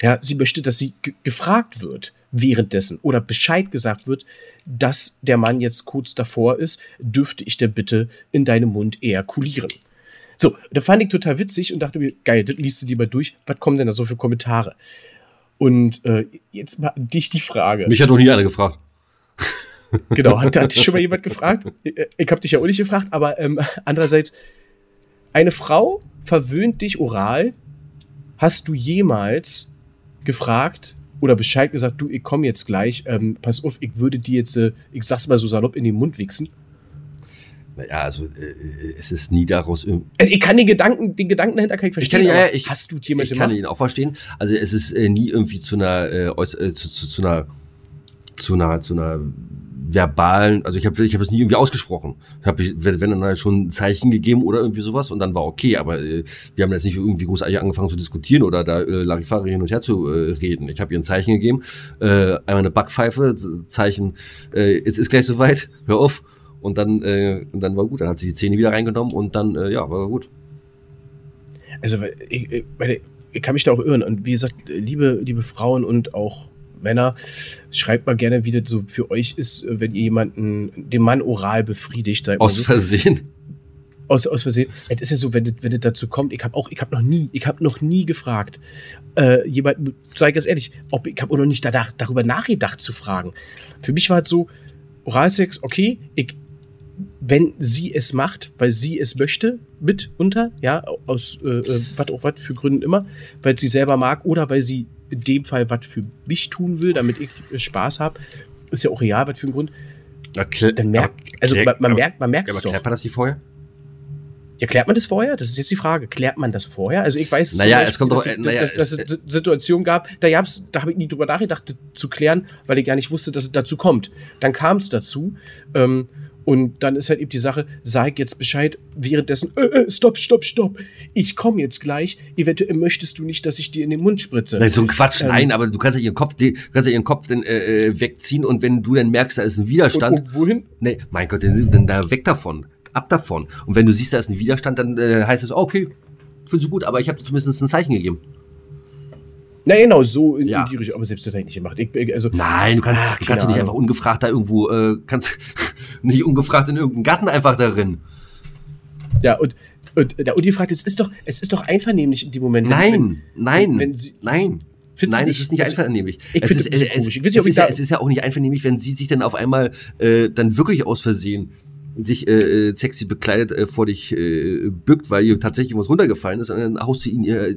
Ja, sie möchte, dass sie ge- gefragt wird währenddessen oder Bescheid gesagt wird, dass der Mann jetzt kurz davor ist, dürfte ich denn bitte in deinem Mund ejakulieren. So, da fand ich total witzig und dachte mir, geil, das liest du dir mal durch, was kommen denn da so für Kommentare? Und äh, jetzt mal dich die Frage. Mich hat noch nie einer gefragt. Genau, hat, hat dich schon mal jemand gefragt? Ich, ich habe dich ja auch nicht gefragt, aber ähm, andererseits, eine Frau verwöhnt dich oral. Hast du jemals gefragt oder Bescheid gesagt, du, ich komme jetzt gleich, ähm, pass auf, ich würde dir jetzt, äh, ich sag's mal so salopp, in den Mund wichsen? Naja, also äh, es ist nie daraus irgendwie. Also, ich kann den Gedanken, den Gedanken dahinter kann ich verstehen. kann ihn- ja, ich- hast du jemals Ich kann ihn auch verstehen. Also es ist äh, nie irgendwie zu einer, äh, äh, zu, zu, zu einer zu einer, zu einer verbalen, also ich habe ich hab es nie irgendwie ausgesprochen. Ich habe, wenn wenn dann halt schon ein Zeichen gegeben oder irgendwie sowas und dann war okay, aber äh, wir haben jetzt nicht irgendwie großartig angefangen zu diskutieren oder da äh, Larifari hin und her zu äh, reden. Ich habe ihr ein Zeichen gegeben, äh, einmal eine Backpfeife, Zeichen, äh, es ist gleich soweit, hör auf. Und dann, äh, und dann war gut, dann hat sie die Zähne wieder reingenommen und dann, äh, ja, war gut. Also, ich, ich, ich kann mich da auch irren. Und wie gesagt, liebe, liebe Frauen und auch Männer, schreibt mal gerne, wie das so für euch ist, wenn ihr jemanden, den Mann oral befriedigt. Aus so. Versehen. aus, aus Versehen. Es ist ja so, wenn das, wenn das dazu kommt, ich habe auch, ich habe noch nie, ich habe noch nie gefragt, äh, jemand, ich ganz ehrlich, ob ich habe auch noch nicht danach, darüber nachgedacht zu fragen. Für mich war es so, Oralsex, okay, ich, wenn sie es macht, weil sie es möchte, mitunter, ja, aus äh, äh, was auch was für Gründen immer, weil sie selber mag oder weil sie in dem Fall was für mich tun will, damit ich äh, Spaß habe, ist ja auch real, was für ein Grund. Dann merkt, also man, man merkt, man merkt es doch. klärt man das nicht vorher? Ja, klärt man das vorher? Das ist jetzt die Frage. Klärt man das vorher? Also ich weiß, Naja, zum es kommt dass, doch- es- naja, dass, dass es- es Situationen gab, da, gab's, da habe ich nie drüber nachgedacht, zu klären, weil ich gar nicht wusste, dass es dazu kommt. Dann kam es dazu. Ähm, und dann ist halt eben die Sache, sag jetzt Bescheid, währenddessen, äh, äh, stopp, stopp, stopp, ich komme jetzt gleich, eventuell möchtest du nicht, dass ich dir in den Mund spritze. Nein, so ein Quatsch, Ähm, nein, aber du kannst ja ihren Kopf, kannst ja ihren Kopf dann äh, äh, wegziehen und wenn du dann merkst, da ist ein und, Widerstand, und wohin? nee, mein Gott, dann, dann da weg davon, ab davon. Und wenn du siehst, da ist ein Widerstand, dann äh, heißt es, okay, findest du gut, aber ich habe dir zumindest ein Zeichen gegeben. Na genau, so in, Ja. in die Richtung, aber selbst habe ich nicht gemacht. Ich, ich- also, Nein, du, kannst, Ah, du kannst doch nicht einfach ungefragt da irgendwo, äh, kannst nicht ungefragt in irgendeinen Garten einfach darin. ja, und, und, ja, und die Frage, es ist doch, es ist doch einvernehmlich in dem Moment. wenn- Nein, nein, wenn sie- nein. Nein, nicht? es ist nicht einvernehmlich. ich es, finde ist, es, komisch. Ich es, nicht, ich ist ja, es ist ja auch nicht einvernehmlich, wenn sie sich dann auf einmal äh, dann wirklich aus Versehen sich äh, äh, sexy bekleidet äh, vor dich äh, bückt, weil ihr tatsächlich was runtergefallen ist und dann haust du ihn äh,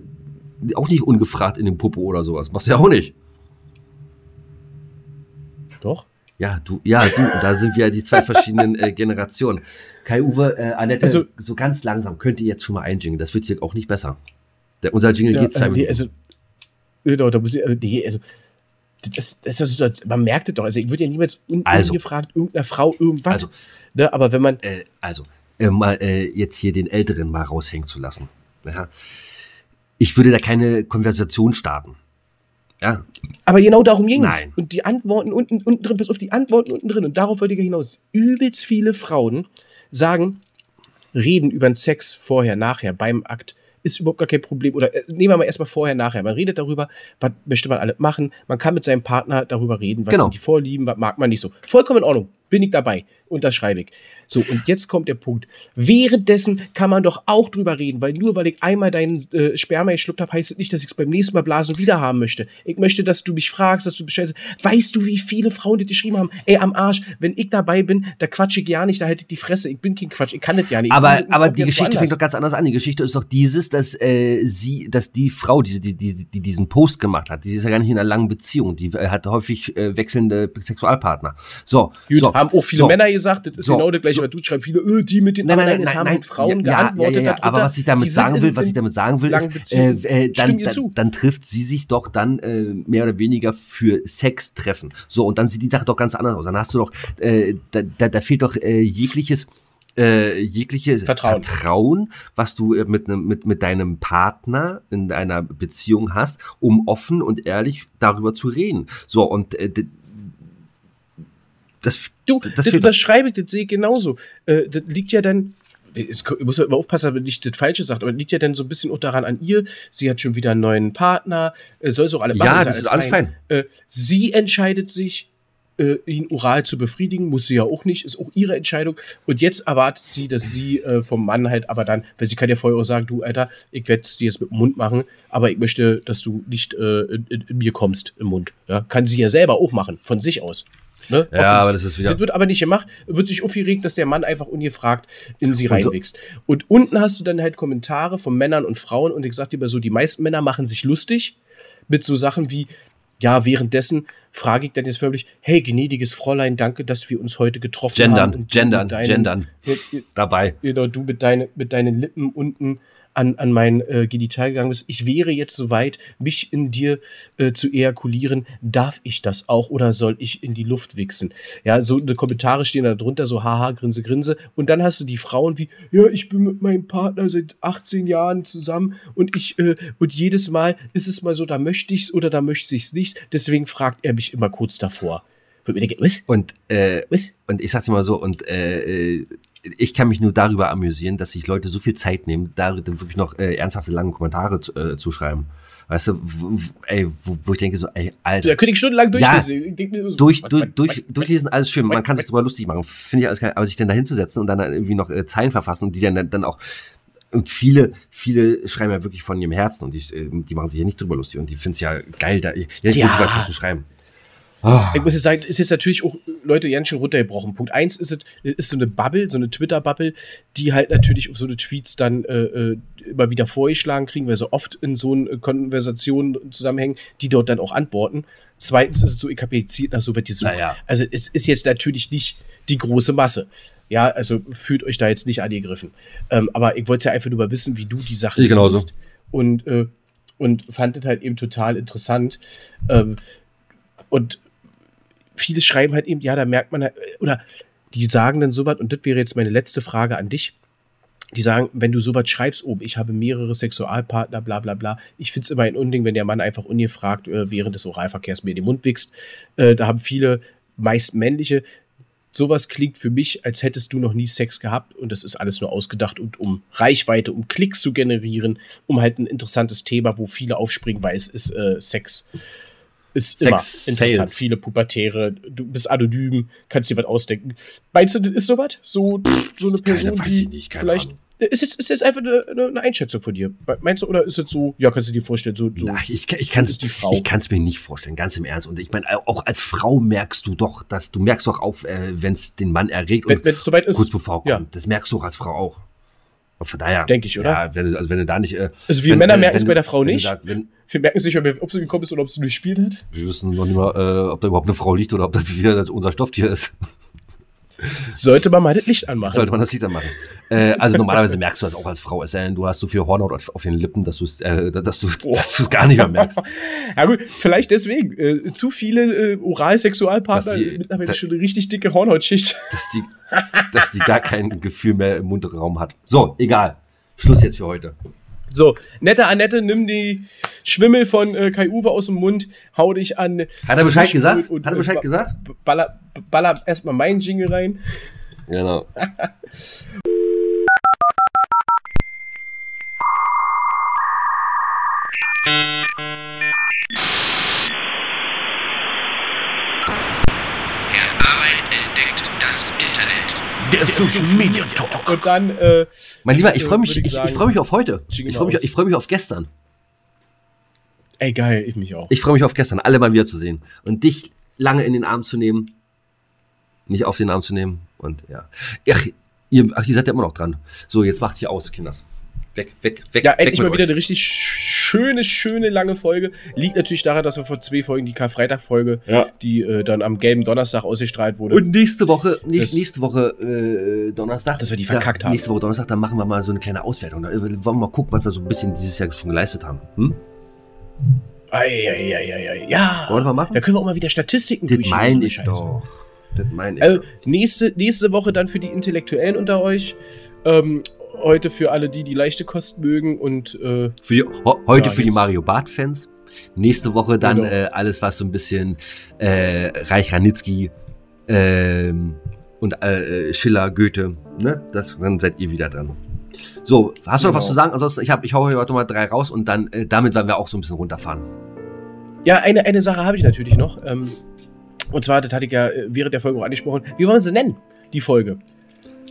auch nicht ungefragt in den Popo oder sowas. Machst du ja auch nicht. Doch. Ja, du, ja, du, da sind wir ja die zwei verschiedenen äh, Generationen. Kai-Uwe, äh, Annette, Also- so ganz langsam könnt ihr jetzt schon mal einjingeln. Das wird hier auch nicht besser. Der, unser Jingle geht zwei äh, Minuten. also, genau, da muss ich, äh, nee, also, das, das ist so, man merkt es doch. Also, ich würde ja niemals un Also. ungefragt irgendeiner Frau irgendwas. Also. ne, aber wenn man, äh, also, äh, mal äh, jetzt hier den Älteren mal raushängen zu lassen. Ja. Ich würde da keine Konversation starten. Ja, aber genau darum ging es. Und die Antworten unten, unten drin, bis auf die Antworten unten drin. Und darauf wollte ich hinaus. Übelst viele Frauen sagen, reden über den Sex vorher, nachher, beim Akt. Ist überhaupt gar kein Problem. Oder äh, nehmen wir mal erstmal vorher, nachher. Man redet darüber, was möchte man alles machen. Man kann mit seinem Partner darüber reden, was Genau. sind die Vorlieben, was mag man nicht so. Vollkommen in Ordnung. Bin ich dabei. Unterschreibe ich. So, und jetzt kommt der Punkt. Währenddessen kann man doch auch drüber reden, weil nur weil ich einmal deinen äh, Sperma geschluckt habe, heißt es nicht, dass ich es beim nächsten Mal blasen wieder haben möchte. Ich möchte, dass du mich fragst, dass du Bescheid sagst. Weißt du, wie viele Frauen das geschrieben haben? Ey, am Arsch, wenn ich dabei bin, da quatsche ich ja nicht, da halte ich die Fresse. Ich bin kein Quatsch, ich kann das ja nicht. Ich aber, bin- aber die Geschichte fängt doch ganz anders an. Die Geschichte ist doch dieses, dass äh, sie, dass die Frau, die, die, die, die diesen Post gemacht hat, die ist ja gar nicht in einer langen Beziehung, die äh, hat häufig äh, wechselnde Sexualpartner. So, Gut, so, haben auch viele so. Männer gesagt, das ist So, genau das gleiche, was du schreibst. Viele, äh, die mit den Nein, nein, aber nein, es nein, haben nein. Frauen ja, geantwortet ja, ja, ja, darunter, aber was ich damit sagen will, was ich damit sagen will, ist, äh, äh, dann, dann, dann trifft sie sich doch dann äh, mehr oder weniger für Sex treffen. So, und dann sieht die Sache doch ganz anders aus. Dann hast du doch, äh, da, da, da fehlt doch äh, jegliches äh, jegliche Vertrauen. Vertrauen, was du äh, mit, nem, mit, mit deinem Partner in einer Beziehung hast, um offen und ehrlich darüber zu reden. So, und äh, das, Du, das, das, unterschreibe ich, das sehe ich genauso. Äh, das liegt ja dann, es ich muss immer aufpassen, damit nicht das Falsche sagt, aber liegt ja dann so ein bisschen auch daran an ihr. Sie hat schon wieder einen neuen Partner, äh, soll es auch alle Ja, machen, das ist alles fein. Äh, sie entscheidet sich, äh, ihn oral zu befriedigen, muss sie ja auch nicht, ist auch ihre Entscheidung. Und jetzt erwartet sie, dass sie vom Mann halt aber dann, weil sie kann ja vorher auch sagen, du Alter, ich werde es dir jetzt mit dem Mund machen, aber ich möchte, dass du nicht äh, in, in, in mir kommst im Mund. Ja? Kann sie ja selber auch machen, von sich aus. Ne? Ja, aber das ist wieder- Das wird aber nicht gemacht, wird sich aufgeregt, dass der Mann einfach ungefragt in sie Und reinwächst. Und unten hast du dann halt Kommentare von Männern und Frauen und ich sag dir mal so, die meisten Männer machen sich lustig mit so Sachen wie, ja, währenddessen frage ich dann jetzt förmlich, hey, gnädiges Fräulein, danke, dass wir uns heute getroffen haben. Gendern, und du gendern, deinen- gendern. Mit, dabei. genau, du mit, deine, mit deinen Lippen unten an, an mein äh, Genital gegangen bist, ich wäre jetzt soweit, mich in dir äh, zu ejakulieren, darf ich das auch oder soll ich in die Luft wichsen? Ja, so eine Kommentare stehen da drunter, so haha, grinse, grinse. Und dann hast du die Frauen wie, ja, ich bin mit meinem Partner seit 18 Jahren zusammen und ich, äh, und jedes Mal ist es mal so, da möchte ich's oder da möchte ich's nicht. Deswegen fragt er mich immer kurz davor. Ich? Und, äh, und ich sag's mal so, und äh, äh, ich kann mich nur darüber amüsieren, dass sich Leute so viel Zeit nehmen, da wirklich noch äh, ernsthafte lange Kommentare zu, äh, zu schreiben. Weißt du, ey, wo, wo ich denke so, ey, Alter, Da könnte ich stundenlang durchlesen. So, durch, durch, durch, durchlesen, alles schön. Man kann sich drüber lustig machen. Finde ich alles geil. Aber sich dann da hinzusetzen und dann irgendwie noch äh, Zeilen verfassen und die dann, dann auch, und viele, viele schreiben ja wirklich von ihrem Herzen und die, äh, die machen sich ja nicht drüber lustig und die finden es ja geil, da, ja, Ja. was dazu schreiben. Ich muss jetzt sagen, ist jetzt natürlich auch, Leute, ganz schön runtergebrochen. Punkt eins ist es, ist so eine Bubble, so eine Twitter-Bubble, die halt natürlich auf so eine Tweets dann äh, äh, immer wieder vorgeschlagen kriegen, weil so oft in so einer Konversation zusammenhängen, die dort dann auch antworten. Zweitens ist es so ekapiziert nach so wird gesucht. Naja. Also es ist jetzt natürlich nicht die große Masse. Ja, also fühlt euch da jetzt nicht angegriffen. Ähm, aber ich wollte ja einfach nur mal wissen, wie du die Sache Ich genauso. siehst. Und, äh, und fand es halt eben total interessant. Ähm, und viele schreiben halt eben, ja, da merkt man oder die sagen dann sowas, und das wäre jetzt meine letzte Frage an dich. Die sagen, wenn du sowas schreibst, oben, ich habe mehrere Sexualpartner, bla bla bla. Ich finde es immer ein Unding, wenn der Mann einfach ungefragt äh, während des Oralverkehrs mir in den Mund wichst. Äh, da haben viele, meist männliche, sowas klingt für mich, als hättest du noch nie Sex gehabt und das ist alles nur ausgedacht und um Reichweite, um Klicks zu generieren, um halt ein interessantes Thema, wo viele aufspringen, weil es ist äh, Sex. Ist immer Sex interessant. Sales. Viele Pubertäre, du bist anonym, kannst dir was ausdenken. Meinst du, das ist sowas? So, so eine Person, weiß die ich nicht, keine vielleicht. Ahnung. Ist jetzt, ist jetzt einfach eine, eine- Einschätzung von dir. Meinst du, oder ist es so, ja, kannst du dir vorstellen, so, so Ach, ich, ich kann ist die Frau. Ich kann es mir nicht vorstellen, ganz im Ernst. Und ich meine, auch als Frau merkst du doch, dass du merkst doch auch, äh, wenn es den Mann erregt wenn und es soweit ist. kurz bevor ja. kommt. Das merkst du auch als Frau auch. Und von daher. Denk ich, oder? Ja, wenn also wenn du da nicht. Äh, Also wir wenn- Männer merken es bei der Frau nicht. Da, wenn, Wir merken es nicht, ob sie gekommen ist oder ob sie durchspielt hat. wir wissen noch nicht mal, äh, ob da überhaupt eine Frau liegt oder ob das wieder unser Stofftier ist. Sollte man mal das Licht anmachen. Sollte man das Lied dann machen. äh, also normalerweise merkst du das auch als Frau. Es sei denn, du hast so viel Hornhaut auf, auf den Lippen, dass du es äh, dass du, dass du es gar nicht mehr merkst. Ja gut, vielleicht deswegen. Äh, zu viele äh, Oralsexualpartner Dass mittlerweile da- schon eine richtig dicke Hornhautschicht. dass die, dass die gar kein Gefühl mehr im Mundraum hat. So, egal. Schluss jetzt für heute. So, nette Annette, nimm die Schwimmel von äh, Kai Uwe aus dem Mund, hau dich an. Hat er Bescheid gesagt? und, Hat er Bescheid ba- gesagt? Baller, baller erstmal meinen Jingle rein. Genau. Herr Arbeit entdeckt das Internet. Der Social Media Talk. Und dann, äh, Mein Lieber, ich äh, freue mich, ich, ich, freue mich auf heute. Ich freue mich, ich freue mich auf gestern. Ey, geil, ich mich auch. Ich freue mich auf gestern, alle mal wieder zu sehen. Und dich lange in den Arm zu nehmen. Nicht auf den Arm zu nehmen. Und ja. Ach, ihr, ach, ihr seid ja immer noch dran. So, jetzt macht hier aus, Kinders. Weg, weg, weg. Ja, weg endlich mit mal wieder euch. eine richtig schöne, schöne lange Folge. Liegt natürlich daran, dass wir vor zwei Folgen die Karfreitag-Folge, Ja. die äh, dann am gelben Donnerstag ausgestrahlt wurde. Und nächste Woche, Das- nächste, Woche äh, Donnerstag. Dass wir die da- verkackt haben. Nächste Woche Donnerstag, dann machen wir mal so eine kleine Auswertung. Da äh, wollen wir mal gucken, was wir so ein bisschen dieses Jahr schon geleistet haben. Hm? Eieieiei. Ja. Wollen wir machen? Da können wir auch mal wieder Statistiken Das durchgehen, so meine eine ich doch. Das meine ich Also, nächste, nächste Woche dann für die Intellektuellen unter euch. Ähm, heute für alle, die die leichte Kost mögen und äh, Für die, ho, heute für die Mario Barth-Fans. Nächste Woche dann Genau. äh, alles, was so ein bisschen äh, Reich Ranitzky ähm, und äh, Schiller, Goethe, ne? Das, dann seid ihr wieder dran. So, hast du noch was Genau. zu sagen? Ansonsten, ich, hab, ich hau heute mal drei raus und dann äh, damit werden wir auch so ein bisschen runterfahren. ja, eine, eine Sache habe ich natürlich noch. Ähm, und zwar, das hatte ich ja äh, während der Folge auch angesprochen. Wie wollen wir sie nennen, die Folge?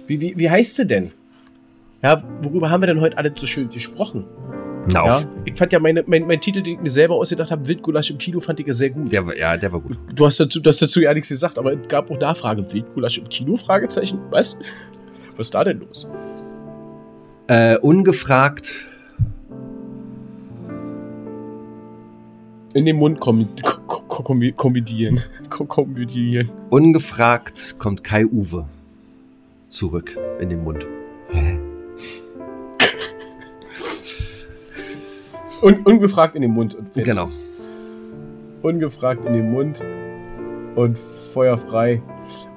Wie, wie, wie heißt sie denn? Ja, worüber haben wir denn heute alle so schön gesprochen? Na, Ja, ich fand ja meine, mein, mein Titel, den ich mir selber ausgedacht habe, Wildgulasch im Kino, fand ich ja sehr gut. Der, war- ja, der war gut. Du hast dazu, du hast dazu ja nichts gesagt, aber es gab auch Nachfrage. Wildgulasch im Kino? Fragezeichen. Was? Was ist da denn los? Äh, ungefragt, In den Mund kommi ko ko kommi komödieren. Ko komödieren. ungefragt kommt Kai Uwe zurück in den Mund. Un ungefragt in den Mund. Und fertig. Genau. Ungefragt in den Mund und feuerfrei.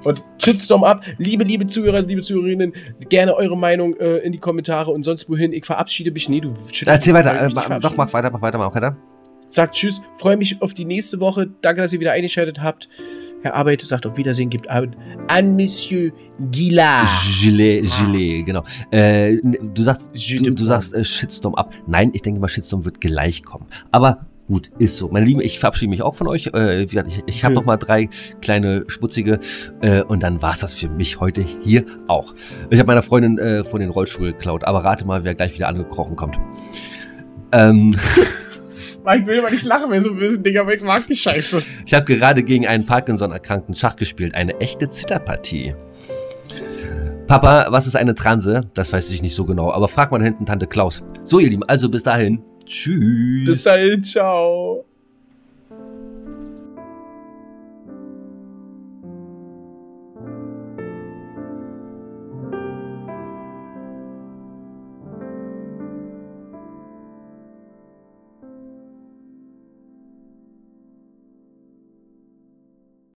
Und Shitstorm ab. Liebe, liebe Zuhörer, liebe Zuhörerinnen, gerne eure Meinung äh, in die Kommentare und sonst wohin. Ich verabschiede mich. Nee, du schüttelst Erzähl weiter. Äh, mach, doch, mach weiter, mach weiter, mach weiter. Sagt Tschüss. Freue mich auf die nächste Woche. Danke, dass ihr wieder eingeschaltet habt. Herr Arbeit sagt auf Wiedersehen, gibt Abend an Monsieur Gillard. Gilet, Gilet, genau. Äh, du sagst, du, du sagst äh, Shitstorm ab. Nein, ich denke mal, Shitstorm wird gleich kommen. Aber gut, ist so. Meine Lieben, ich verabschiede mich auch von euch. Äh, ich, ich habe Ja. noch mal drei kleine schmutzige äh, und dann war's das für mich heute hier auch. Ich habe meiner Freundin äh, von den Rollstuhl geklaut, aber rate mal, wer gleich wieder angekrochen kommt. Ähm, Ich will aber nicht lachen, wenn so böse Dinger, aber ich mag die Scheiße. ich habe gerade gegen einen Parkinson-erkrankten Schach gespielt. Eine echte Zitterpartie. Papa, was ist eine Transe? Das weiß ich nicht so genau, aber frag mal hinten Tante Klaus. So, ihr Lieben, also bis dahin. Tschüss. Bis dahin, ciao.